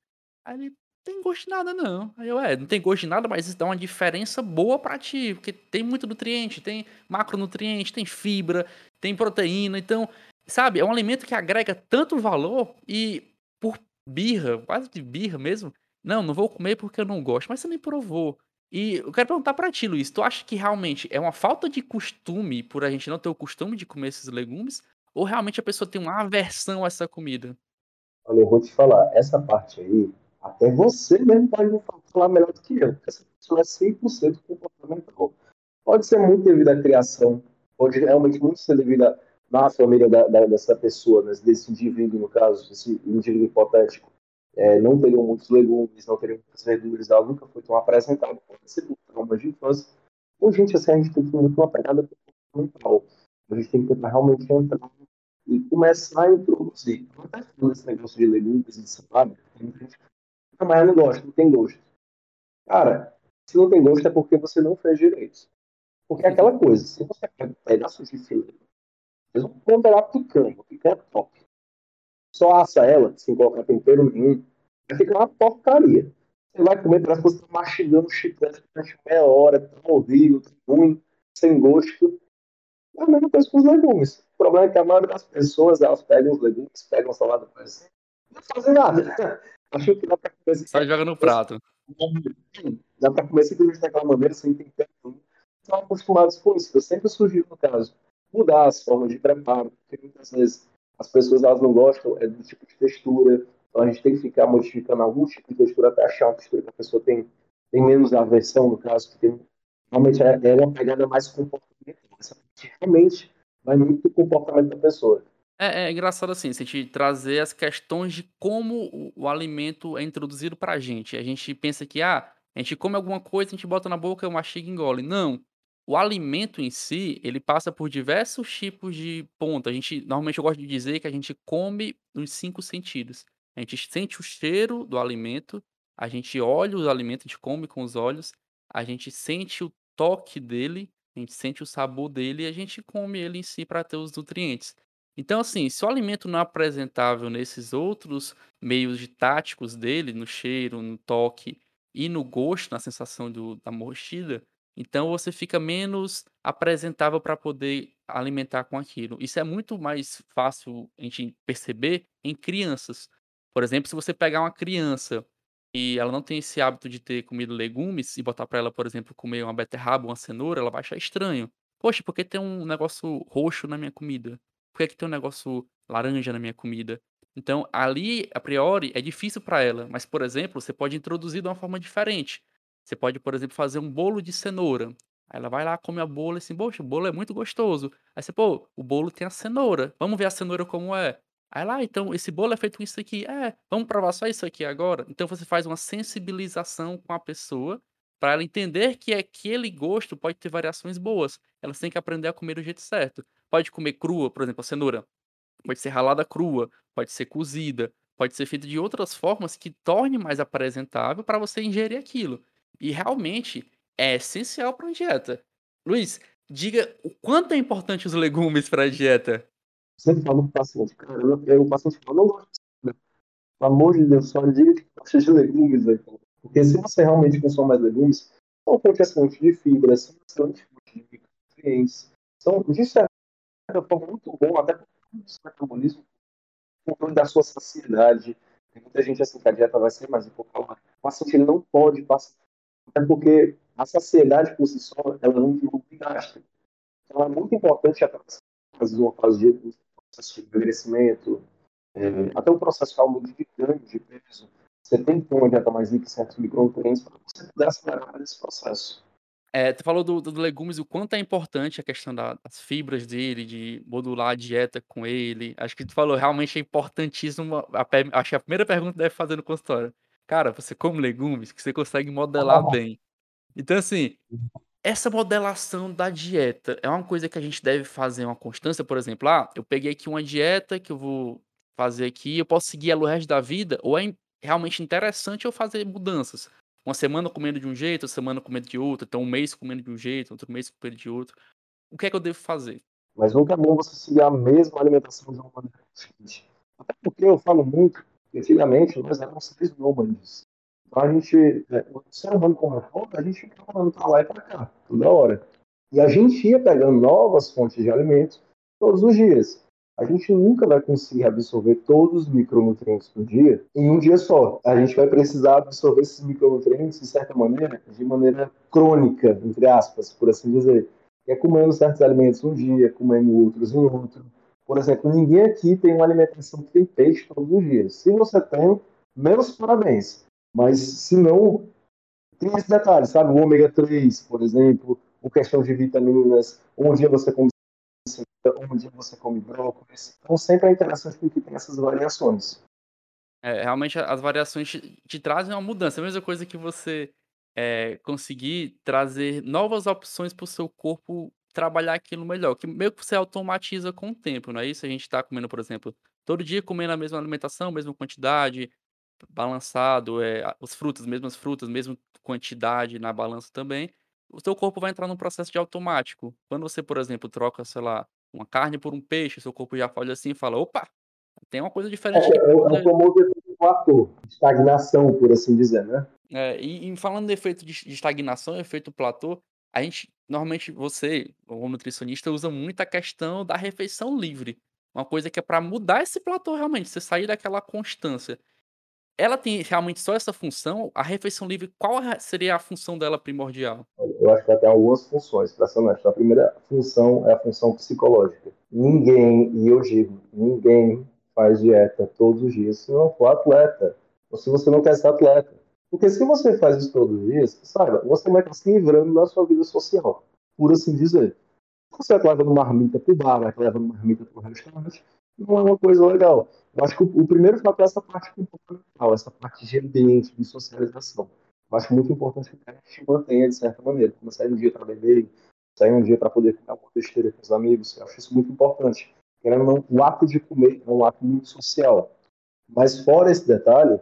Aí ele: "Tem gosto de nada não". Aí eu: "É, não tem gosto de nada, mas isso dá uma diferença boa pra ti, porque tem muito nutriente, tem macronutriente, tem fibra, tem proteína, então, sabe, é um alimento que agrega tanto valor e por birra, quase de birra mesmo, não, não vou comer porque eu não gosto, mas você nem provou. E eu quero perguntar pra ti, Luiz, tu acha que realmente é uma falta de costume, por a gente não ter o costume de comer esses legumes, ou realmente a pessoa tem uma aversão a essa comida? Olha, eu vou te falar, essa parte aí, até você mesmo pode falar melhor do que eu, porque essa pessoa é 100% comportamental. Pode ser muito devido à criação, pode realmente muito ser devido à na família da, da, dessa pessoa, né, desse indivíduo, no caso, esse indivíduo hipotético, é, não teriam muitos legumes, não teriam muitas verduras, ela nunca foi tão apresentada, pode ser por traumas de infância. Ou, gente, assim, a gente tem que ter muito uma pegada comportamental. A gente tem que tentar realmente entrar e começar a introduzir. Não está falando esse negócio de legumes e de salada, tem gente que mas não gosta, não tem gosto. Cara, se não tem gosto é porque você não fez direito. Porque é aquela coisa, se você pega pedaços de filé, vamos ponderar picanha, picanha é top. Só assa ela, sem colocar tempero nenhum, vai ficar uma porcaria. Você vai comer, parece que você está mastigando chiclete durante meia hora, tá horrível, tá ruim, sem gosto. É a mesma coisa com os legumes. O problema é que a maioria das pessoas, elas pegam os legumes, pegam a salada assim, não fazem nada. Acho que dá para comer. Só joga no prato. Dá para comer simplesmente daquela maneira, sem tempero nenhum. Estão acostumados com isso. Eu sempre sugiro, no caso, mudar as formas de preparo, porque muitas vezes as pessoas elas não gostam é do tipo de textura, então a gente tem que ficar modificando algum tipo de textura até achar uma textura que a pessoa tem, tem menos aversão, no caso, que tem, realmente é, é uma pegada mais comportamental, que realmente vai muito do comportamento da pessoa. É, é engraçado assim, se a gente trazer as questões de como o, o alimento é introduzido pra gente. A gente pensa que, ah, a gente come alguma coisa, a gente bota na boca, mastiga e engole. Não. O alimento em si, ele passa por diversos tipos de ponto. A gente normalmente eu gosto de dizer que a gente come nos 5 sentidos. A gente sente o cheiro do alimento, a gente olha o alimento, a gente come com os olhos, a gente sente o toque dele, a gente sente o sabor dele e a gente come ele em si para ter os nutrientes. Então, assim, se o alimento não é apresentável nesses outros meios de táticos dele, no cheiro, no toque e no gosto, na sensação do, da mordida, então você fica menos apresentável para poder alimentar com aquilo. Isso é muito mais fácil a gente perceber em crianças. Por exemplo, se você pegar uma criança e ela não tem esse hábito de ter comido legumes e botar para ela, por exemplo, comer uma beterraba, uma cenoura, ela vai achar estranho. Poxa, por que tem um negócio roxo na minha comida? Por que, que tem um negócio laranja na minha comida? Então, ali, a priori, é difícil para ela. Mas, por exemplo, você pode introduzir de uma forma diferente. Você pode, por exemplo, fazer um bolo de cenoura. Aí ela vai lá, come a bolo e assim, poxa, o bolo é muito gostoso. Aí você, pô, o bolo tem a cenoura. Vamos ver a cenoura como é. Aí lá, então, esse bolo é feito com isso aqui. É, vamos provar só isso aqui agora. Então você faz uma sensibilização com a pessoa para ela entender que aquele gosto pode ter variações boas. Elas têm que aprender a comer do jeito certo. Pode comer crua, por exemplo, a cenoura. Pode ser ralada crua, pode ser cozida, pode ser feita de outras formas que torne mais apresentável para você ingerir aquilo. E realmente é essencial para uma dieta. Luiz, diga o quanto é importante os legumes para a dieta. Sempre falo para o paciente, cara, eu, o paciente fala, não gosto de Pelo amor de Deus, só diga que gosta de legumes aí. Porque se você realmente consome mais legumes, são fonte excelente de fibras, são excelente de nutrientes, são, de forma, muito bom, até para o metabolismo, controle da sua saciedade. Tem muita gente assim que a dieta vai ser mais empolgada. O paciente não pode passar É porque a saciedade por si só, ela não um ginástica. Então é muito importante até fazer uma fase de processo de emagrecimento, é, até o processo calmo de ganho de peso. Você tem que ter uma dieta mais rica em certos micronutrientes para você poder acelerar esse processo. É, tu falou do, do legumes, o quanto é importante a questão da, das fibras dele, de modular a dieta com ele. Acho que tu falou realmente é importantíssimo. A, acho que a primeira pergunta deve fazer no consultório. Cara, você come legumes que você consegue modelar oh. bem. Então, assim, essa modelação da dieta é uma coisa que a gente deve fazer uma constância, por exemplo, ah, eu peguei aqui uma dieta que eu vou fazer aqui, eu posso seguir ela o resto da vida, ou é realmente interessante eu fazer mudanças uma semana comendo de um jeito, outra semana comendo de outro, então um mês comendo de um jeito, outro mês comendo de outro. O que é que eu devo fazer? Mas nunca é bom você seguir a mesma alimentação de uma maneira diferente. Até porque eu falo muito antigamente nós éramos seres nômades. Então a gente, é, o ser humano como é a gente ficava falando pra lá e pra cá, toda hora. E a gente ia pegando novas fontes de alimentos todos os dias a gente nunca vai conseguir absorver todos os micronutrientes do dia em um dia só. A gente vai precisar absorver esses micronutrientes, de certa maneira, de maneira crônica, entre aspas, por assim dizer. É comendo certos alimentos um dia, comendo outros em outro. Por exemplo, ninguém aqui tem uma alimentação que tem peixe todos os dias. Se você tem, meus parabéns. Mas se não, tem esse detalhe, sabe? O ômega 3, por exemplo, o questão de vitaminas. Um dia você come onde você come brócolis. Então, sempre é interessante que tem essas variações. É, realmente, as variações te, te, trazem uma mudança. É a mesma coisa que você é, conseguir trazer novas opções para o seu corpo trabalhar aquilo melhor. Que meio que você automatiza com o tempo, não é isso? A gente está comendo, por exemplo, todo dia comendo a mesma alimentação, mesma quantidade, balançado, é, as frutas, mesmas frutas, mesma quantidade na balança também. O seu corpo vai entrar num processo de automático. Quando você, por exemplo, troca, sei lá, uma carne por um peixe, seu corpo já fala assim e fala: opa, tem uma coisa diferente. É, é, é o famoso efeito estagnação, por assim dizer, né? É, e, e, falando de efeito de, de estagnação, efeito platô, a gente, normalmente, você, como nutricionista, usa muito a questão da refeição livre. Uma coisa que é para mudar esse platô realmente, você sair daquela constância. Ela tem realmente só essa função? A refeição livre, qual seria a função dela primordial? Eu acho que ela tem algumas funções, honesto. A primeira função é a função psicológica. Ninguém, e eu digo, ninguém faz dieta todos os dias se não for atleta, ou se você não quer ser atleta. Porque se você faz isso todos os dias, saiba, você vai estar se livrando da sua vida social, por assim dizer. Você vai levando marmita para o bar, vai levando marmita para o restaurante, não é uma coisa legal. Eu acho que o, o primeiro fato é essa parte comportamental, essa parte de ambiente, de socialização. Eu acho muito importante que a gente mantenha de certa maneira. Como sair um dia para beber, sair um dia para poder comer uma besteira com os amigos. Eu acho isso muito importante. Querendo não, o ato de comer é um ato muito social. Mas fora esse detalhe,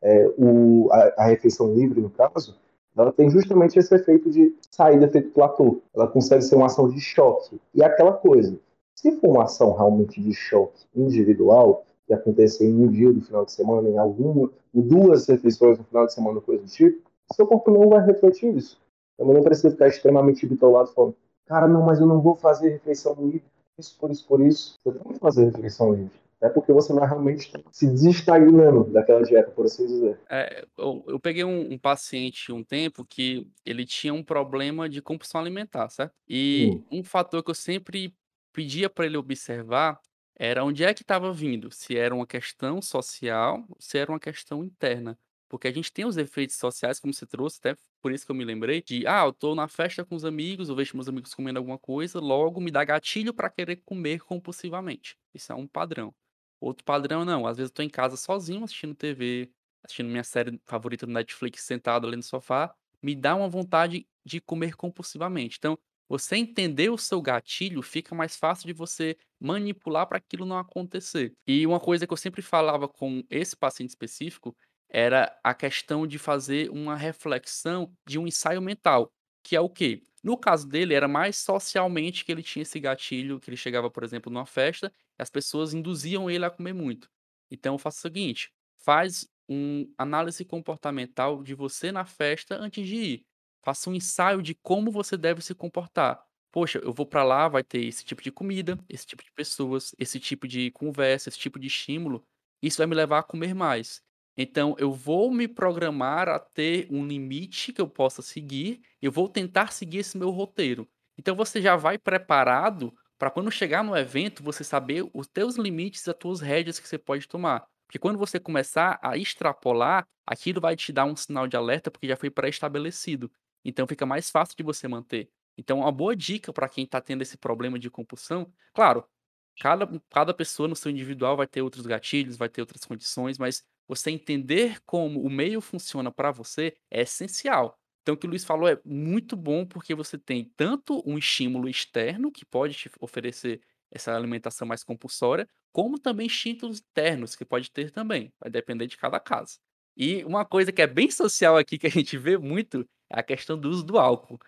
é, o, a, a, refeição livre, no caso, ela tem justamente esse efeito de sair do efeito platô. Ela consegue ser uma ação de choque. E é aquela coisa, se for uma ação realmente de choque individual, que acontecer em um dia do final de semana, em alguma, ou duas refeições no final de semana, coisa do tipo, seu corpo não vai refletir isso. Também não precisa ficar extremamente bitolado falando, cara, não, mas eu não vou fazer refeição livre, isso, por isso, por isso. Você tem que fazer refeição livre. É porque você vai realmente se desestagnando daquela dieta, por assim dizer. É, eu, eu, peguei um, um, paciente um tempo que ele tinha um problema de compulsão alimentar, certo? E hum. um fator que eu sempre pedia para ele observar era onde é que estava vindo, se era uma questão social, se era uma questão interna. Porque a gente tem os efeitos sociais, como você trouxe, até por isso que eu me lembrei, de, ah, eu tô na festa com os amigos, eu vejo meus amigos comendo alguma coisa, logo me dá gatilho para querer comer compulsivamente. Isso é um padrão. Outro padrão, não, às vezes eu tô em casa sozinho, assistindo TV, assistindo minha série favorita do Netflix, sentado ali no sofá, me dá uma vontade de comer compulsivamente. Então, você entender o seu gatilho fica mais fácil de você manipular para aquilo não acontecer. E uma coisa que eu sempre falava com esse paciente específico era a questão de fazer uma reflexão de um ensaio mental, que é o quê? No caso dele, era mais socialmente que ele tinha esse gatilho, que ele chegava, por exemplo, numa festa, as pessoas induziam ele a comer muito. Então, faça o seguinte: faz uma análise comportamental de você na festa antes de ir. Faça um ensaio de como você deve se comportar. Poxa, eu vou para lá, vai ter esse tipo de comida, esse tipo de pessoas, esse tipo de conversa, esse tipo de estímulo. Isso vai me levar a comer mais. Então eu vou me programar a ter um limite que eu possa seguir, eu vou tentar seguir esse meu roteiro. Então você já vai preparado para quando chegar no evento, você saber os teus limites, as tuas rédeas que você pode tomar. Porque quando você começar a extrapolar, aquilo vai te dar um sinal de alerta, porque já foi pré-estabelecido. Então fica mais fácil de você manter. Então uma boa dica para quem está tendo esse problema de compulsão, claro, cada, cada pessoa no seu individual vai ter outros gatilhos, vai ter outras condições, mas você entender como o meio funciona para você é essencial. Então o que o Luiz falou é muito bom, porque você tem tanto um estímulo externo, que pode te oferecer essa alimentação mais compulsória, como também estímulos internos, que pode ter também, vai depender de cada caso. E uma coisa que é bem social aqui, que a gente vê muito, a questão do uso do álcool.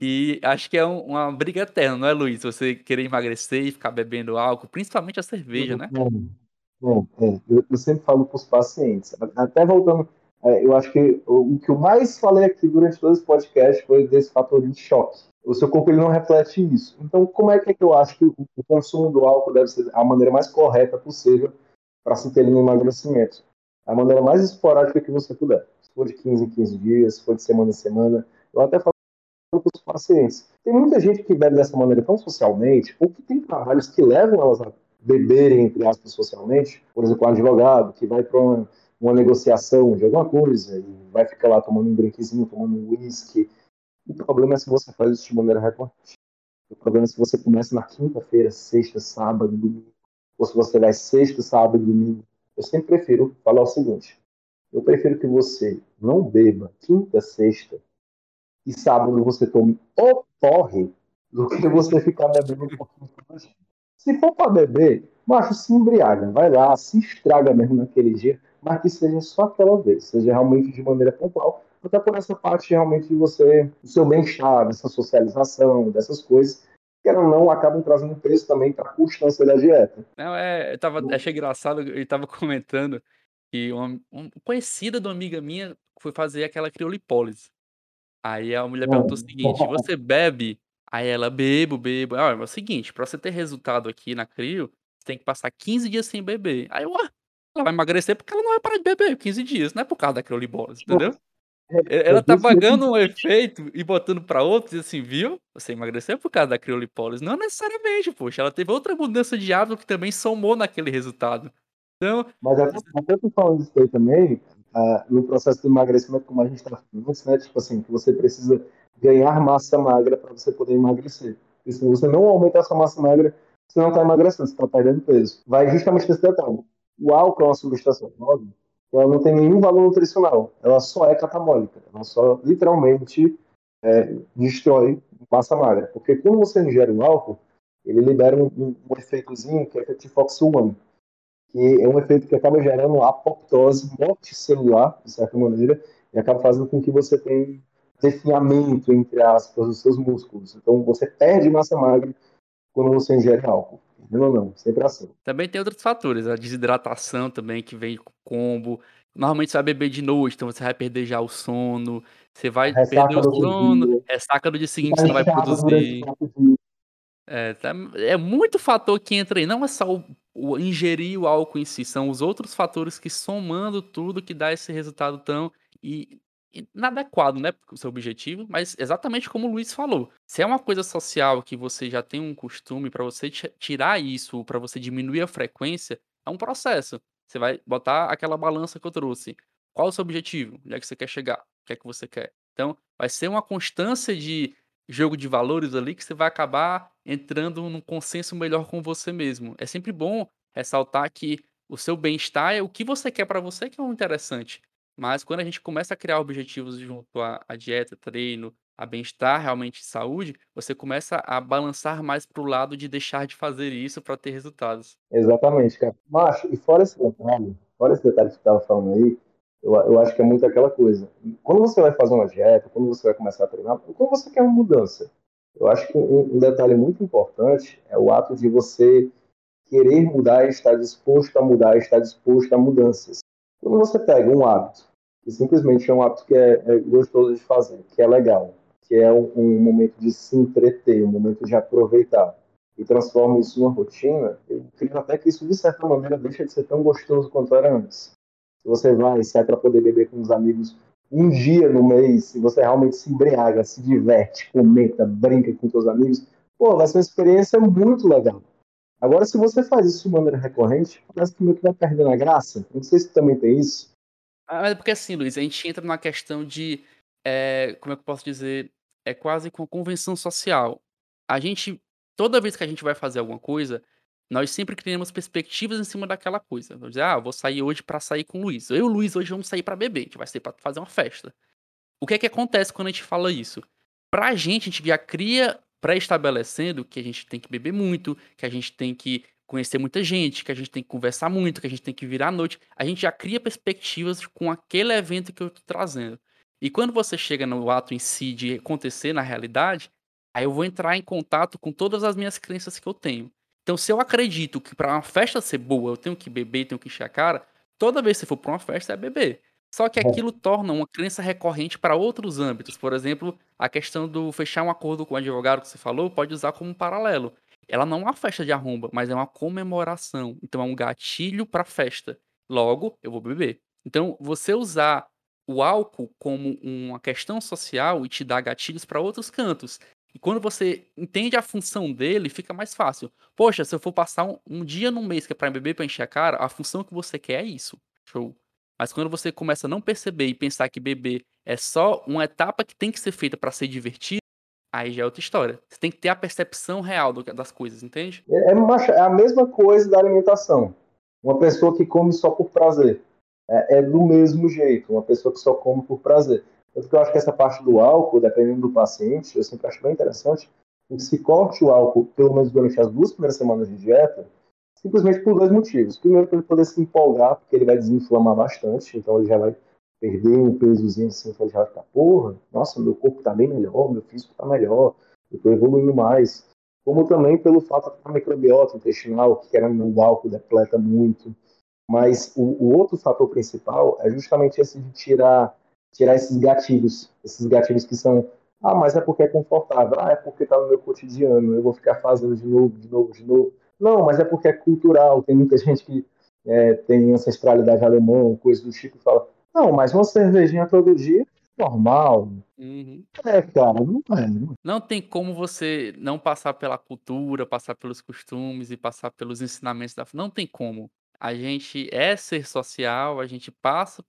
E acho que é um uma briga eterna, não é, Luiz? Você querer emagrecer e ficar bebendo álcool, principalmente a cerveja, né? É, é, eu, eu sempre falo para os pacientes, até voltando, é, eu acho que o, que eu mais falei aqui durante todo esse podcast foi desse fator de choque. O seu corpo ele não reflete isso. Então, como é que, é que eu acho que o, consumo do álcool deve ser a maneira mais correta possível para se ter no emagrecimento? A maneira mais esporádica que você puder. For de 15 em 15 dias, se for de semana em semana. Eu até falo para os pacientes. Tem muita gente que bebe dessa maneira tão socialmente, ou que tem trabalhos que levam elas a beberem, entre aspas, socialmente, por exemplo, um advogado que vai para uma, uma, negociação de alguma coisa e vai ficar lá tomando um drinkzinho, tomando um whisky. O problema é se você faz isso de maneira recorrente. O problema é se você começa na quinta-feira, sexta, sábado, domingo, ou se você vai sexta, sábado, domingo. Eu sempre prefiro falar o seguinte: eu prefiro que você não beba quinta, sexta e sábado você tome o porre do que você ficar bebendo um pouquinho dia. Se for para beber, macho, se embriaga, vai lá, se estraga mesmo naquele dia, mas que seja só aquela vez, seja realmente de maneira pontual, até por essa parte realmente de você, do seu bem-estar, dessa socialização, dessas coisas, que ou não, acabam trazendo peso também para a constância da dieta. Não, é, eu tava, achei engraçado, ele estava comentando que uma, uma conhecida de uma amiga minha foi fazer aquela criolipólise. Aí a mulher perguntou o seguinte: "Você bebe?" Aí ela: "Bebo, bebo". "Ah, é o seguinte, pra você ter resultado aqui na crio, você tem que passar 15 dias sem beber". Aí eu: "Ué, ela vai emagrecer porque ela não vai parar de beber 15 dias, não é por causa da criolipólise", entendeu? E ela tá pagando um efeito e botando pra outros e assim: "Viu, você emagreceu por causa da criolipólise". Não necessariamente, poxa, ela teve outra mudança de hábito que também somou naquele resultado. Então Mas até até tu falando isso aí também, ah, no processo de emagrecimento, como a gente está falando, né? Tipo assim, que você precisa ganhar massa magra para você poder emagrecer. Porque se você não aumentar essa massa magra, você não está emagrecendo, você está perdendo peso. Vai justamente nesse detalhe. O álcool é uma substância nova, ela não tem nenhum valor nutricional, ela só é catabólica, ela só literalmente é, destrói massa magra. Porque quando você ingere o álcool, ele libera um, um, efeitozinho que é T-Fox1, que é um efeito que acaba gerando apoptose, morte celular, de certa maneira, e acaba fazendo com que você tenha definhamento, entre aspas, dos seus músculos. Então, você perde massa magra quando você ingere álcool. Não, não, sempre assim. Também tem outros fatores, a desidratação também, que vem com combo. Normalmente você vai beber de noite, então você vai perder já o sono, você vai perder o sono, ressaca do dia seguinte você não vai produzir. É, tá, é muito fator que entra aí, não é só o, o, ingerir o álcool em si, são os outros fatores que somando tudo que dá esse resultado tão e, inadequado, né, para o seu objetivo, mas exatamente como o Luiz falou, se é uma coisa social que você já tem um costume, para você tirar isso, para você diminuir a frequência, é um processo. Você vai botar aquela balança que eu trouxe. Qual é o seu objetivo? Onde é que você quer chegar? O que é que você quer? Então, vai ser uma constância de jogo de valores ali que você vai acabar entrando num consenso melhor com você mesmo. É sempre bom ressaltar que o seu bem-estar é o que você quer para você que é o interessante. Mas quando a gente começa a criar objetivos junto à, dieta, treino, a bem-estar, realmente saúde, você começa a balançar mais para o lado de deixar de fazer isso para ter resultados. Exatamente, cara. Macho, e fora esse detalhe, fora esse detalhe que você estava falando aí, eu, eu acho que é muito aquela coisa. Quando você vai fazer uma dieta, quando você vai começar a treinar, quando você quer uma mudança, eu acho que um, um detalhe muito importante é o ato de você querer mudar e estar disposto a mudar, estar disposto a mudanças. Quando você pega um hábito, que simplesmente é um hábito que é, é gostoso de fazer, que é legal, que é um, um, momento de se entreter, um momento de aproveitar, e transforma isso em uma rotina, eu creio até que isso, de certa maneira, deixa de ser tão gostoso quanto era antes. Se você vai, sai para poder beber com os amigos um dia no mês, se você realmente se embriaga, se diverte, comenta, brinca com seus amigos, pô, vai ser uma experiência muito legal. Agora, se você faz isso de maneira recorrente, parece que meio que vai perdendo a graça. Não sei se também tem isso. Ah, mas é porque assim, Luiz, a gente entra numa questão de, é, como é que eu posso dizer, é quase com convenção social. A gente, toda vez que a gente vai fazer alguma coisa, nós sempre criamos perspectivas em cima daquela coisa. Vamos dizer, ah, vou sair hoje para sair com o Luiz. Eu e o Luiz hoje vamos sair para beber, a gente vai sair para fazer uma festa. O que é que acontece quando a gente fala isso? Pra gente, a gente já cria pré-estabelecendo que a gente tem que beber muito, que a gente tem que conhecer muita gente, que a gente tem que conversar muito, que a gente tem que virar à noite. A gente já cria perspectivas com aquele evento que eu tô trazendo. E quando você chega no ato em si de acontecer na realidade, aí eu vou entrar em contato com todas as minhas crenças que eu tenho. Então, se eu acredito que para uma festa ser boa eu tenho que beber, tenho que encher a cara, toda vez que você for para uma festa é beber. Só que aquilo torna uma crença recorrente para outros âmbitos. Por exemplo, a questão do fechar um acordo com o advogado que você falou, pode usar como um paralelo. Ela não é uma festa de arromba, mas é uma comemoração. Então é um gatilho para festa. Logo, eu vou beber. Então, você usar o álcool como uma questão social e te dar gatilhos para outros cantos. E quando você entende a função dele, fica mais fácil. Poxa, se eu for passar um, um dia no mês que é para beber, para encher a cara, a função que você quer é isso. Show. Mas quando você começa a não perceber e pensar que beber é só uma etapa que tem que ser feita para ser divertido, aí já é outra história. Você tem que ter a percepção real das coisas, entende? É, é, é a mesma coisa da alimentação. Uma pessoa que come só por prazer. É, é, do mesmo jeito, uma pessoa que só come por prazer. Tanto que eu acho que essa parte do álcool, dependendo do paciente, eu sempre acho bem interessante, que se corte o álcool, pelo menos durante as duas primeiras semanas de dieta, simplesmente por dois motivos. Primeiro, para ele poder se empolgar, porque ele vai desinflamar bastante, então ele já vai perder um pesozinho assim, então ele já vai ficar, porra, nossa, meu corpo está bem melhor, meu físico está melhor, eu estou evoluindo mais. Como também pelo fato da microbiota intestinal, que era o álcool depleta muito. Mas o, o, outro fator principal é justamente esse de tirar, tirar esses gatilhos, esses gatilhos que são ah, mas é porque é confortável. Ah, é porque está no meu cotidiano. Eu vou ficar fazendo de novo, de novo, de novo. Não, mas é porque é cultural. Tem muita gente que é, tem ancestralidade alemã, coisa do tipo, fala: não, mas uma cervejinha todo dia normal. Uhum. É, cara, não é. Não, é. não tem como você não passar pela cultura, passar pelos costumes e passar pelos ensinamentos da. Não tem como. A gente é ser social, a gente passa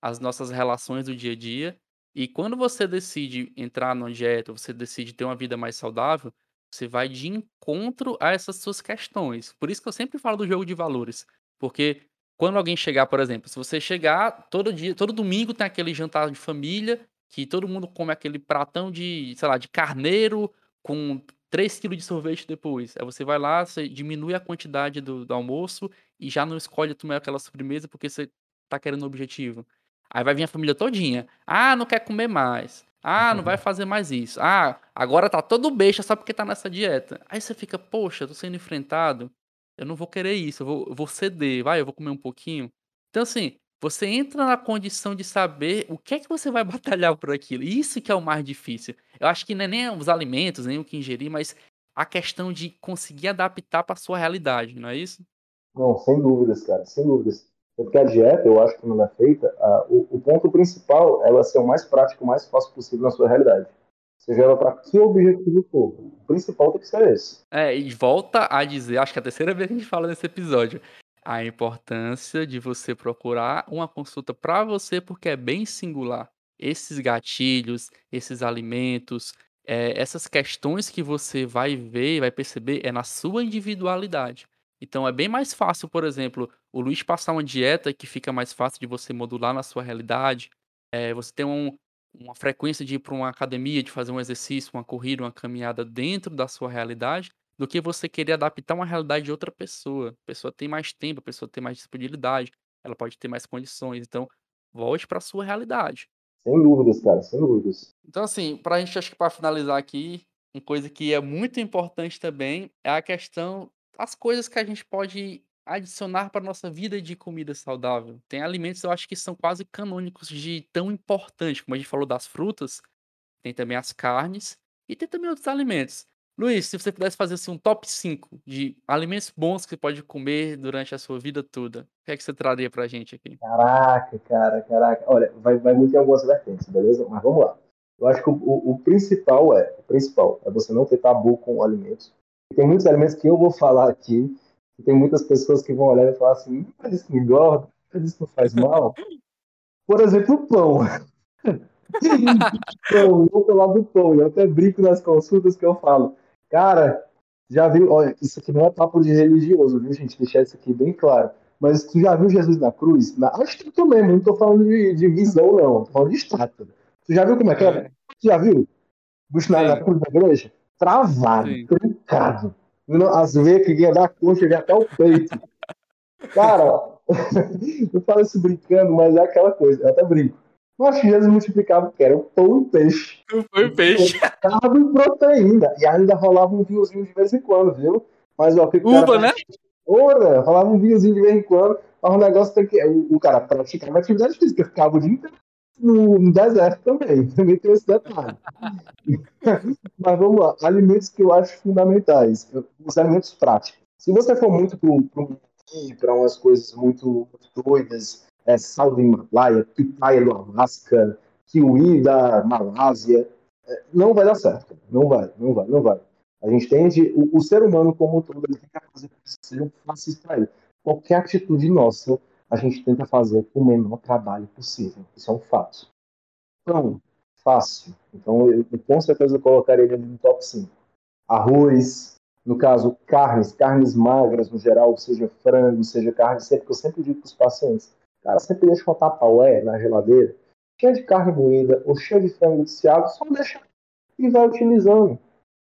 pelas nossas relações do dia a dia. E quando você decide entrar numa dieta, você decide ter uma vida mais saudável, você vai de encontro a essas suas questões. Por isso que eu sempre falo do jogo de valores. Porque quando alguém chegar, por exemplo, se você chegar todo dia, todo domingo tem aquele jantar de família, que todo mundo come aquele pratão de, sei lá, de carneiro com 3 quilos de sorvete depois. Aí você vai lá, você diminui a quantidade do, do almoço e já não escolhe tomar aquela sobremesa porque você tá querendo um objetivo. Aí vai vir a família todinha. Ah, não quer comer mais. Ah, não vai fazer mais isso. Ah, agora tá todo besta só porque tá nessa dieta. Aí você fica, poxa, tô sendo enfrentado. Eu não vou querer isso, eu vou, eu vou ceder, vai, eu vou comer um pouquinho. Então, assim, você entra na condição de saber o que é que você vai batalhar por aquilo. Isso que é o mais difícil. Eu acho que não é nem os alimentos, nem o que ingerir, mas a questão de conseguir adaptar para sua realidade, não é isso? Não, sem dúvidas, cara, sem dúvidas. Porque a dieta, eu acho que não é feita, o, o, ponto principal é ela ser o mais prático, o mais fácil possível na sua realidade. Seja ela para que objetivo for. O principal tem que ser esse. É, e volta a dizer, acho que é a terceira vez que a gente fala nesse episódio, a importância de você procurar uma consulta para você, porque é bem singular. Esses gatilhos, esses alimentos, é, essas questões que você vai ver vai perceber é na sua individualidade. Então é bem mais fácil, por exemplo, o Luiz passar uma dieta que fica mais fácil de você modular na sua realidade. É, você tem um, uma frequência de ir para uma academia, de fazer um exercício, uma corrida, uma caminhada dentro da sua realidade, do que você querer adaptar uma realidade de outra pessoa. A pessoa tem mais tempo, a pessoa tem mais disponibilidade, ela pode ter mais condições. Então, volte para a sua realidade. Sem dúvidas, cara, sem dúvidas. Então, assim, para a gente, acho que para finalizar aqui, uma coisa que é muito importante também é a questão as coisas que a gente pode adicionar para nossa vida de comida saudável. Tem alimentos eu acho que são quase canônicos de tão importante, como a gente falou das frutas, tem também as carnes e tem também outros alimentos. Luiz, se você pudesse fazer assim, um top 5 de alimentos bons que você pode comer durante a sua vida toda, o que é que você traria pra gente aqui? Caraca, cara, caraca. Olha, vai, vai muito em algumas vertentes, beleza? Mas vamos lá. Eu acho que o, o, o principal é, o principal é você não ter tabu com alimentos. Tem muitos alimentos que eu vou falar aqui, e tem muitas pessoas que vão olhar e falar assim, mas isso não engorda, mas isso não faz mal. Por exemplo, o pão. pão, vou falar do pão. Eu até brinco nas consultas que eu falo. Cara, já viu? Olha, isso aqui não é papo de religioso, viu, gente? Deixar isso aqui bem claro. Mas tu já viu Jesus na cruz? Na... Acho que tu mesmo, não tô falando de, de visão, não. Tô falando de estátua. Tu já viu como é que é? Tu já viu? Busto na, na cruz da igreja? Travado, Sim. trincado. As veias que ia dar coxa, ia até o peito. Cara, eu falo isso brincando, mas é aquela coisa, eu até brinco. Eu acho que Jesus multiplicava o que era o pão e peixe. O pão e peixe. Carbo e proteína. E ainda rolava um vinhozinho de vez em quando, viu? Mas ó, que o Uva, né? Ora, rolava um vinhozinho de vez em quando. Mas o negócio tem que. O, o cara praticava atividade física, ficava o dia inteiro no, deserto também. Também tem esse detalhe. mas vamos lá. Alimentos que eu acho fundamentais. Os alimentos práticos. Se você for muito para umas coisas muito, muito doidas, é, sal do Himalaia, pitaia do Alasca, kiwi da Malásia. É, não vai dar certo. Não vai, não vai, não vai. A gente tende, o, o ser humano como um todo, ele tem que fazer que sejam fáceis para ele. Qualquer atitude nossa, a gente tenta fazer com o menor trabalho possível. Isso é um fato. Então, fácil. Então, eu, eu com certeza colocaria ele no top 5. Arroz, no caso, carnes, carnes magras no geral, seja frango, seja carne, sempre que eu sempre digo para os pacientes, Cara, sempre deixa um tapaué na geladeira, cheio de carne moída ou cheio de frango desfiado, só deixa e vai utilizando.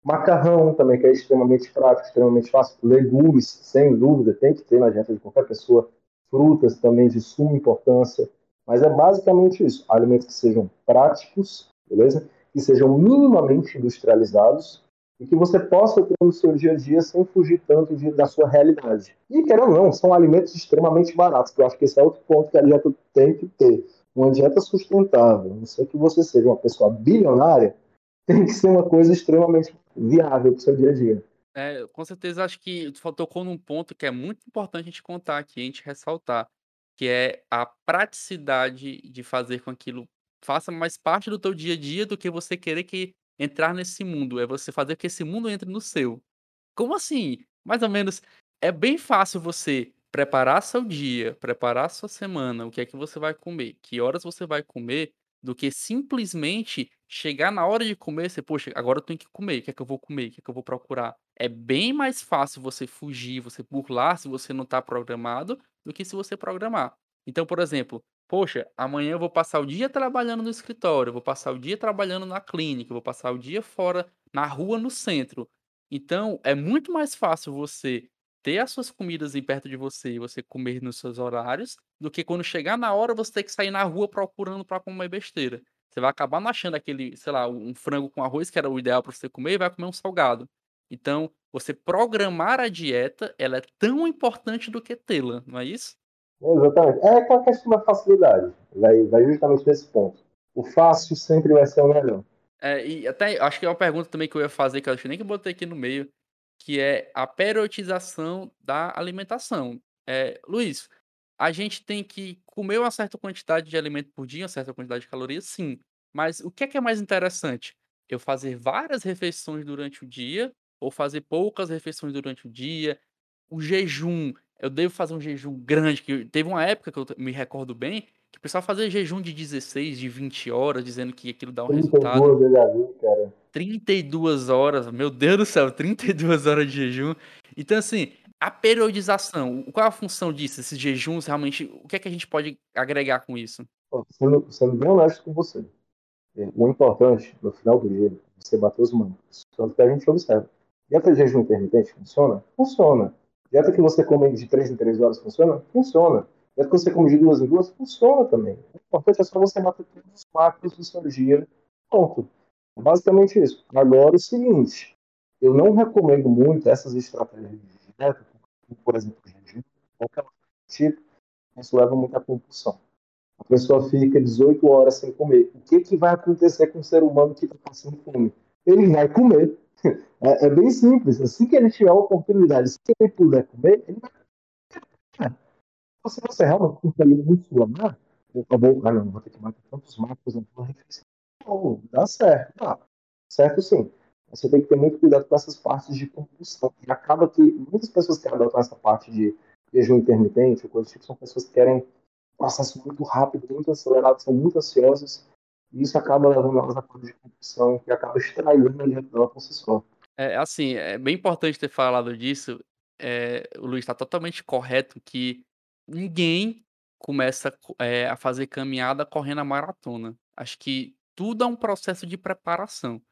Macarrão também, que é extremamente prático, extremamente fácil. Legumes, sem dúvida, tem que ter na dieta de qualquer pessoa. Frutas também de suma importância. Mas é basicamente isso. Alimentos que sejam práticos, beleza? Que sejam minimamente industrializados e que você possa ter no seu dia a dia sem fugir tanto de, da sua realidade. E, quer ou não, são alimentos extremamente baratos, que eu acho que esse é outro ponto que a dieta tem que ter. Uma dieta sustentável, não sei que você seja uma pessoa bilionária, tem que ser uma coisa extremamente viável para o seu dia a dia. É, com certeza acho que tocou num ponto que é muito importante a gente contar aqui, a gente ressaltar, que é a praticidade de fazer com aquilo faça mais parte do teu dia a dia do que você querer que entrar nesse mundo, é você fazer que esse mundo entre no seu. Como assim? Mais ou menos, é bem fácil você preparar seu dia, preparar sua semana, o que é que você vai comer, que horas você vai comer, do que simplesmente chegar na hora de comer, você, poxa, agora eu tenho que comer, o que é que eu vou comer, o que é que eu vou procurar. É bem mais fácil você fugir, você burlar se você não está programado, do que se você programar. Então, por exemplo, Poxa, amanhã eu vou passar o dia trabalhando no escritório, vou passar o dia trabalhando na clínica, vou passar o dia fora na rua, no centro. Então, é muito mais fácil você ter as suas comidas aí perto de você e você comer nos seus horários, do que quando chegar na hora você ter que sair na rua procurando para comer besteira. Você vai acabar não achando aquele, sei lá, um frango com arroz que era o ideal para você comer e vai comer um salgado. Então, você programar a dieta, ela é tão importante do que tê-la, não é isso? Exatamente. É com a questão da facilidade. Vai, vai justamente nesse ponto. O fácil sempre vai ser o melhor. É, e até acho que é uma pergunta também que eu ia fazer, que eu acho que nem que eu botei aqui no meio, que é a periodização da alimentação. É, Luiz, a gente tem que comer uma certa quantidade de alimento por dia, uma certa quantidade de calorias, sim. Mas o que é que é mais interessante? Eu fazer várias refeições durante o dia ou fazer poucas refeições durante o dia? O jejum eu devo fazer um jejum grande, que teve uma época que eu me recordo bem, que o pessoal fazia jejum de 16, de 20 horas, dizendo que aquilo dá um 32 resultado. Eu já vi, cara. 32 horas, meu Deus do céu, 32 horas de jejum. Então, assim, a periodização, qual é a função disso? Esses jejuns, realmente, o que é que a gente pode agregar com isso? Sendo, sendo bem honesto com você, é, o importante, no final do dia, você bater os mancos. Tanto que a gente observa. E a jejum intermitente funciona? Funciona. Dieta que você come de 3 em 3 horas funciona? Funciona. Dieta que você come de 2 em 2 funciona também. O importante é só você bater todos os macros do seu dia. Ponto. Basicamente isso. Agora, o seguinte. Eu não recomendo muito essas estratégias de dieta, por exemplo, jejum, qualquer tipo. Isso leva muita compulsão. A pessoa fica 18 horas sem comer. O que, que vai acontecer com o ser humano que está passando fome? Ele vai comer É, é, bem simples. Assim que ele tiver a oportunidade, se ele puder comer, ele vai. Se você realmente consegue muscular, eu vou, ah, não, vou ter que bater tantos marcos na tua refeição. Não, dá certo. Certo sim. Você tem que ter muito cuidado com essas partes de compulsão. E acaba que muitas pessoas que adotam essa parte de jejum intermitente, ou coisas tipo, são pessoas que querem um processo muito rápido, muito acelerado, são muito ansiosas. E isso acaba levando elas a coisa de compulsão, que acaba extraindo ali dela por si só. É, assim, é bem importante ter falado disso. É, o Luiz está totalmente correto que ninguém começa é, a fazer caminhada correndo a maratona. Acho que tudo é um processo de preparação.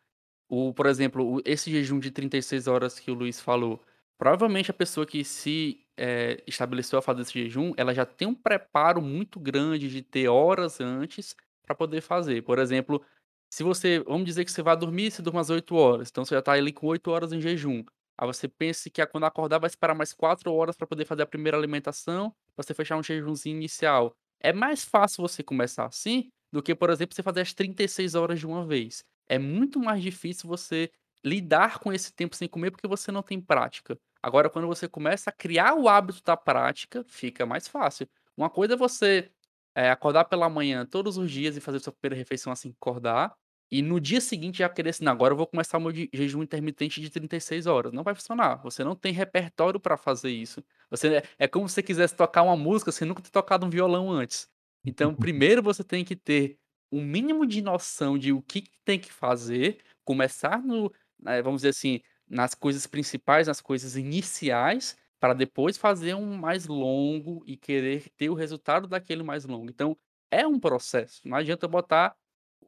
O, por exemplo, esse jejum de 36 horas que o Luiz falou, provavelmente a pessoa que se é, estabeleceu a fazer esse jejum, ela já tem um preparo muito grande de ter horas antes para poder fazer. Por exemplo, se você, vamos dizer que você vai dormir, você dorme às 8 horas, então você já está ali com 8 horas em jejum. Aí você pensa que quando acordar vai esperar mais 4 horas para poder fazer a primeira alimentação, você fechar um jejumzinho inicial. É mais fácil você começar assim do que, por exemplo, você fazer as 36 horas de uma vez. É muito mais difícil você lidar com esse tempo sem comer porque você não tem prática. Agora, quando você começa a criar o hábito da prática, fica mais fácil. Uma coisa é você é, acordar pela manhã todos os dias e fazer sua primeira refeição assim que acordar, e no dia seguinte já querer assim, agora eu vou começar o meu jejum intermitente de 36 horas. Não vai funcionar. Você não tem repertório para fazer isso. Você é, é como se você quisesse tocar uma música sem nunca ter tocado um violão antes. Então, primeiro você tem que ter um mínimo de noção de o que tem que fazer, começar no, né, vamos dizer assim, nas coisas principais, nas coisas iniciais, para depois fazer um mais longo e querer ter o resultado daquele mais longo. Então, é um processo. Não adianta botar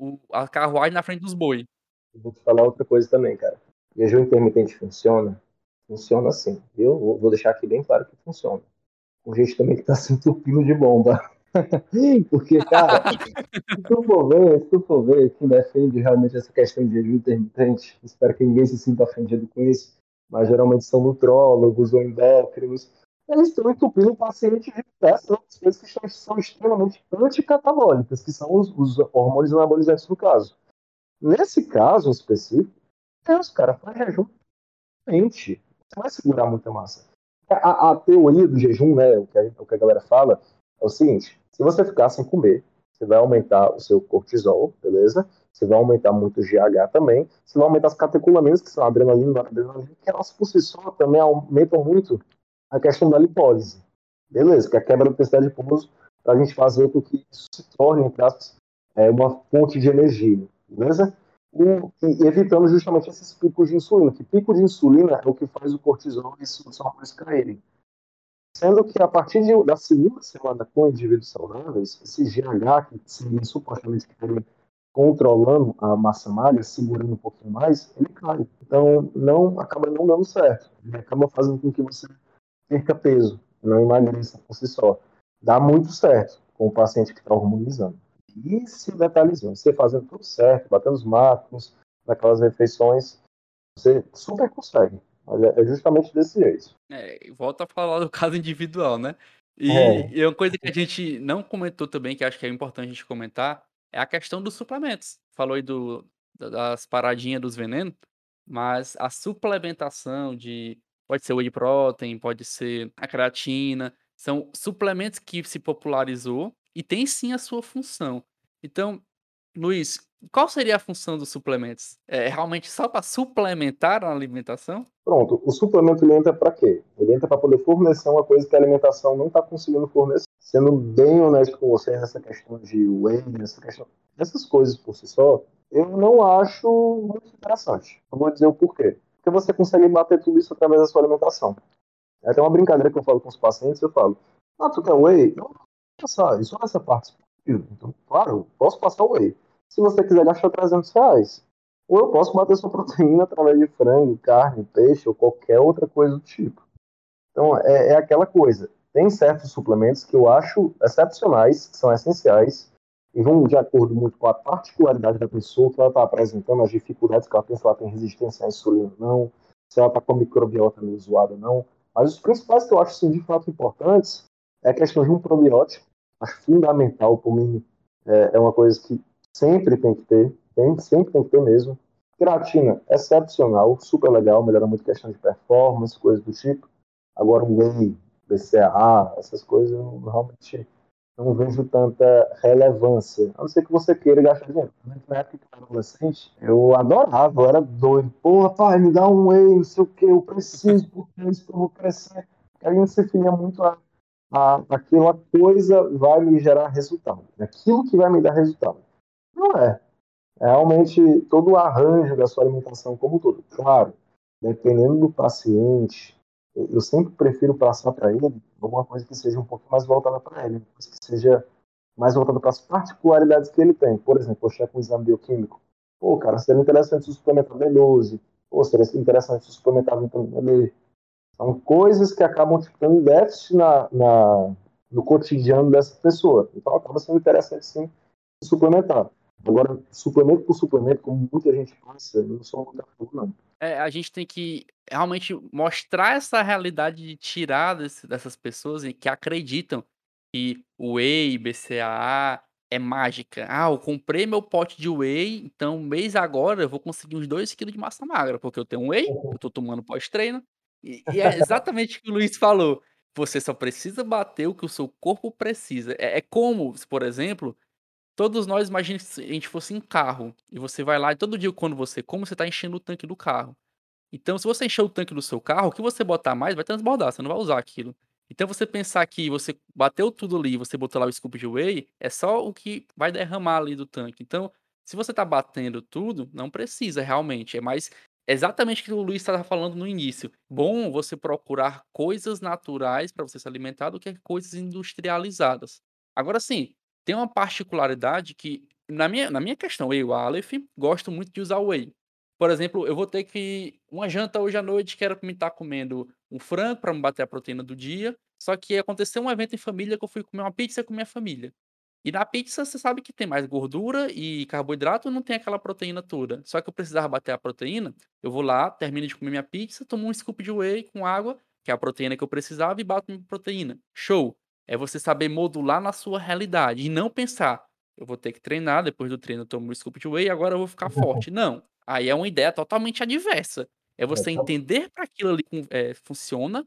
o, a carruagem na frente dos boi. Vou te falar outra coisa também, cara. Jejum intermitente funciona? Funciona assim. Eu vou deixar aqui bem claro que funciona. Com gente também que está se entupindo de bomba. Porque, cara, se tu for ver, se tu for ver quem defende realmente essa questão de jejum intermitente, espero que ninguém se sinta ofendido com isso, mas geralmente são nutrólogos ou endócrinos, eles estão entupindo o paciente de diversas coisas que são, são extremamente anticatabólicas, que são os, os, hormônios anabolizantes no caso. Nesse caso específico, é, os caras fazem jejum intermitente. Você vai segurar muita massa. A, a, teoria do jejum, né, o que, a, o que a galera fala, é o seguinte: se você ficar sem comer, você vai aumentar o seu cortisol, beleza? Você vai aumentar muito o GH também. Você vai aumentar as catecolaminas, que são a adrenalina e a adrenalina, que elas por si só também aumentam muito a questão da lipólise. Beleza, que a quebra da densidade de pouso, para a gente fazer com que isso se torne, entre aspas, é, uma fonte de energia. Beleza? E, e, evitando justamente esses picos de insulina, que pico de insulina é o que faz o cortisol e os hormônios caírem. Sendo que a partir de, da segunda semana com indivíduos saudáveis, esse GH, que seria supostamente que controlando a massa magra, segurando um pouquinho mais, ele cai. Então, não acaba não dando certo. Ele acaba fazendo com que você perca peso, não emagreça por si só. Dá muito certo com o paciente que está hormonizando. E se detalhezinho, você fazendo tudo certo, batendo os macros, naquelas refeições, você super consegue. Mas é, é justamente desse jeito. É, volta a falar do caso individual, né? E, é. e uma coisa que a gente não comentou também, que acho que é importante a gente comentar, é a questão dos suplementos. Falou aí do, das paradinhas dos venenos, mas a suplementação de. Pode ser whey protein, pode ser a creatina. São suplementos que se popularizou e tem sim a sua função. Então, Luiz, qual seria a função dos suplementos? É realmente só para suplementar a alimentação? Pronto, o suplemento ele entra para quê? Ele entra para poder fornecer uma coisa que a alimentação não está conseguindo fornecer. Sendo bem honesto com vocês nessa questão de whey, nessa questão, essas coisas por si só, eu não acho muito interessante. Eu vou dizer o porquê. Porque você consegue bater tudo isso através da sua alimentação. É até uma brincadeira que eu falo com os pacientes, eu falo, ah, tu quer whey? Não, passar, isso nessa parte. Então, claro, eu posso passar whey. Se você quiser gastar 300 reais, ou eu posso bater sua proteína através de frango, carne, peixe ou qualquer outra coisa do tipo. Então, é, é aquela coisa. Tem certos suplementos que eu acho excepcionais, que são essenciais, vão de acordo muito com a particularidade da pessoa que ela está apresentando, as dificuldades que ela tem, se ela tem resistência à insulina ou não, se ela está com a microbiota meio zoada ou não. Mas os principais que eu acho, sim, de fato importantes é a questão de um probiótico, acho fundamental, por mim, é, é uma coisa que sempre tem que ter, tem, sempre tem que ter mesmo, Creatina, excepcional, super legal, melhora muito questão de performance, coisas do tipo. Agora, um whey, BCAA, essas coisas, eu realmente não vejo tanta relevância. A não ser que você queira gastar dinheiro. Na época que eu era adolescente, eu adorava, eu era doido. Porra, pai, me dá um whey, não sei o que, eu preciso, porque é isso que eu vou crescer. Aí você filia muito a, a, aquela coisa vai me gerar resultado. Aquilo que vai me dar resultado. Não é. É realmente todo o arranjo da sua alimentação como um todo. Claro, dependendo do paciente, eu sempre prefiro passar para ele alguma coisa que seja um pouco mais voltada para ele, que seja mais voltada para as particularidades que ele tem. Por exemplo, eu checo um exame bioquímico. Pô, cara, seria interessante suplementar B12. Pô, seria interessante suplementar vitamina D. São coisas que acabam tendo déficit na, na, no cotidiano dessa pessoa. Então acaba sendo interessante sim suplementar. Agora, suplemento por suplemento, como muita gente eu não sou a favor, não. É, a gente tem que realmente mostrar essa realidade de tirar desse, dessas pessoas que acreditam que o whey, BCAA é mágica. Ah, eu comprei meu pote de whey, então mês agora eu vou conseguir uns 2 quilos de massa magra, porque eu tenho whey, eu tô tomando pós-treino. E, e, é exatamente o que o Luiz falou. Você só precisa bater o que o seu corpo precisa. É, é como, por exemplo, Todos nós, imagina se a gente fosse em carro e você vai lá e todo dia quando você come, você está enchendo o tanque do carro. Então, se você encher o tanque do seu carro, o que você botar mais vai transbordar, você não vai usar aquilo. Então, você pensar que você bateu tudo ali, você botou lá o scoop de whey, é só o que vai derramar ali do tanque. Então, se você está batendo tudo, não precisa realmente. É mais exatamente o que o Luiz estava falando no início. Bom você procurar coisas naturais para você se alimentar do que coisas industrializadas. Agora sim, tem uma particularidade que, na minha, na minha questão, eu Aleph, gosto muito de usar o whey. Por exemplo, eu vou ter que. Uma janta hoje à noite, quero me estar tá comendo um frango para me bater a proteína do dia. Só que aconteceu um evento em família que eu fui comer uma pizza com minha família. E na pizza você sabe que tem mais gordura e carboidrato, não tem aquela proteína toda. Só que eu precisava bater a proteína, eu vou lá, termino de comer minha pizza, tomo um scoop de whey com água, que é a proteína que eu precisava, e bato minha proteína. Show! É você saber modular na sua realidade e não pensar, eu vou ter que treinar, depois do treino eu tomo um scoop de whey, agora eu vou ficar forte. Não. Aí é uma ideia totalmente adversa. É você entender para aquilo ali é, funciona,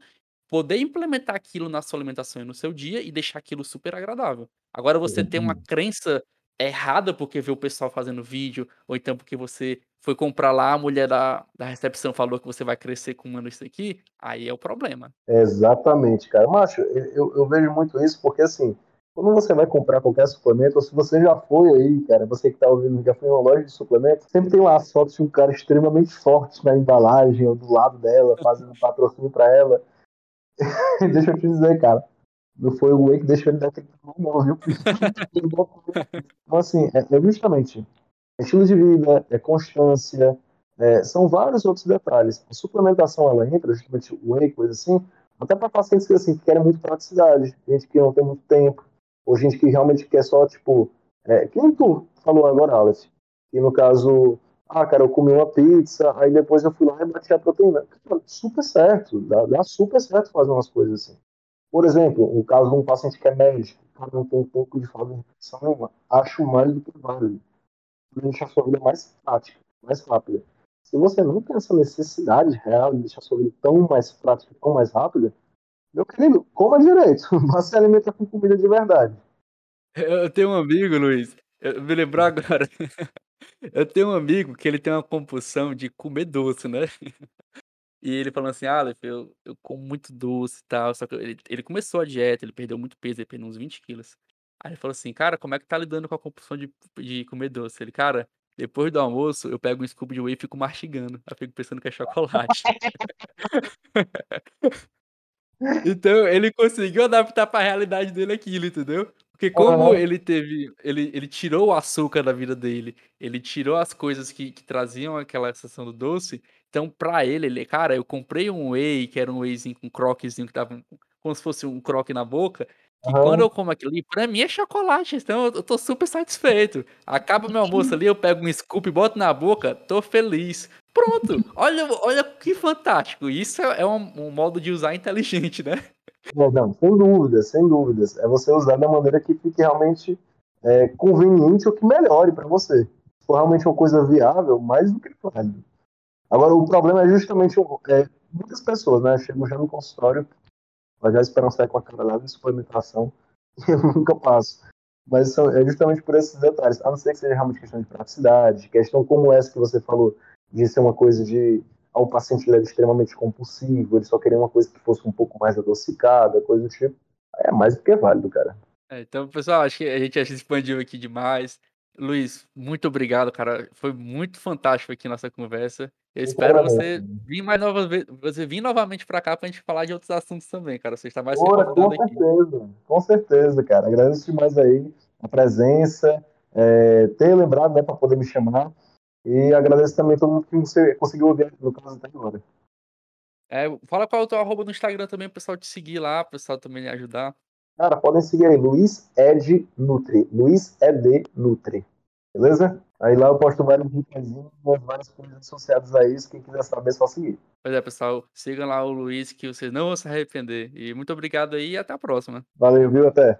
poder implementar aquilo na sua alimentação e no seu dia e deixar aquilo super agradável. Agora você tem uma crença errada porque vê o pessoal fazendo vídeo, ou então porque você foi comprar lá, a mulher da, da recepção falou que você vai crescer comendo isso aqui, aí é o problema. Exatamente, cara. Macho, eu, eu vejo muito isso porque, assim, quando você vai comprar qualquer suplemento, ou se você já foi aí, cara, você que tá ouvindo, já foi em uma loja de suplemento, sempre tem lá as fotos de um cara extremamente forte na embalagem, ou do lado dela, fazendo patrocínio para ela. Deixa eu te dizer, cara, não foi o Wake que deixou ele daquele não, viu? então, assim, é, é justamente estilo de vida, é constância, é, são vários outros detalhes. A suplementação ela entra, justamente o whey, coisa assim, até para pacientes que, assim, que querem muito praticidade, gente que não tem muito tempo, ou gente que realmente quer só, tipo, é, que nem tu falou agora, Alex, que no caso, ah, cara, eu comi uma pizza, aí depois eu fui lá e bati a proteína. super certo, dá, dá super certo fazer umas coisas assim. Por exemplo, o caso de um paciente que é médico, não tem tempo de fazer refeição nenhuma, acho mais do que válido deixar sua vida mais prática, mais rápida. Se você não tem essa necessidade real de deixar sua vida tão mais prática, tão mais rápida, meu querido, coma direito. Vá se alimentar com comida de verdade. Eu tenho um amigo, Luiz, eu me lembro agora. Eu tenho um amigo que ele tem uma compulsão de comer doce, né? E ele falando assim: "Aleph, eu eu como muito doce e tal", só que ele ele começou a dieta, ele perdeu muito peso, ele perdeu uns 20 quilos. Aí ele falou assim: "Cara, como é que tá lidando com a compulsão de de comer doce?" Ele: "Cara, depois do almoço eu pego um scoop de whey e fico mastigando, eu fico pensando que é chocolate". Então ele conseguiu adaptar pra realidade dele aquilo, entendeu? Porque como uhum. ele teve ele ele tirou o açúcar da vida dele, ele tirou as coisas que que traziam aquela sensação do doce, então pra ele, ele: "Cara, eu comprei um whey, que era um wheyzinho com croquezinho que tava como se fosse um croque na boca, que uhum. quando eu como aquilo ali, pra mim é chocolate, então eu tô super satisfeito. Acaba meu almoço ali, eu pego um scoop, boto na boca, tô feliz. Pronto, olha, olha que fantástico. Isso é, é um, um modo de usar inteligente, né? É, não, sem dúvidas, sem dúvidas. É você usar da maneira que fique realmente é, conveniente ou que melhore para você. Se for realmente uma coisa viável, mais do que válido. Agora, o problema é justamente é, muitas pessoas, né? Chegam já no consultório, já esperam sair com a cara de suplementação, e eu nunca passo. Mas é justamente por esses detalhes. A não ser que seja realmente questão de praticidade, questão como essa que você falou, de ser uma coisa de. Ah, o paciente ele é extremamente compulsivo, ele só queria uma coisa que fosse um pouco mais adocicada, coisa do tipo. É mais do que válido, cara. É, então, pessoal, acho que a gente já expandiu aqui demais. Luiz, muito obrigado, cara. Foi muito fantástico aqui nossa conversa. Eu espero você vir mais nova vez, você vir novamente para cá para a gente falar de outros assuntos também, cara. Você está mais Ora, com certeza, aqui. com certeza, cara. Agradeço demais aí a presença, é, ter lembrado, né, para poder me chamar. E agradeço também todo mundo que você conseguiu ouvir no caso até agora. É, fala qual é o teu arroba no Instagram também, o pessoal te seguir lá, o pessoal também lhe ajudar. Cara, podem seguir aí, Luiz Ed Nutri. Luiz Ed Nutri. Beleza? Aí lá eu posto vários dicasinhos, várias coisas associadas a isso. Quem quiser saber, é só seguir. Pois é, pessoal. Sigam lá o Luiz, que vocês não vão se arrepender. E muito obrigado aí e até a próxima. Valeu, viu? Até.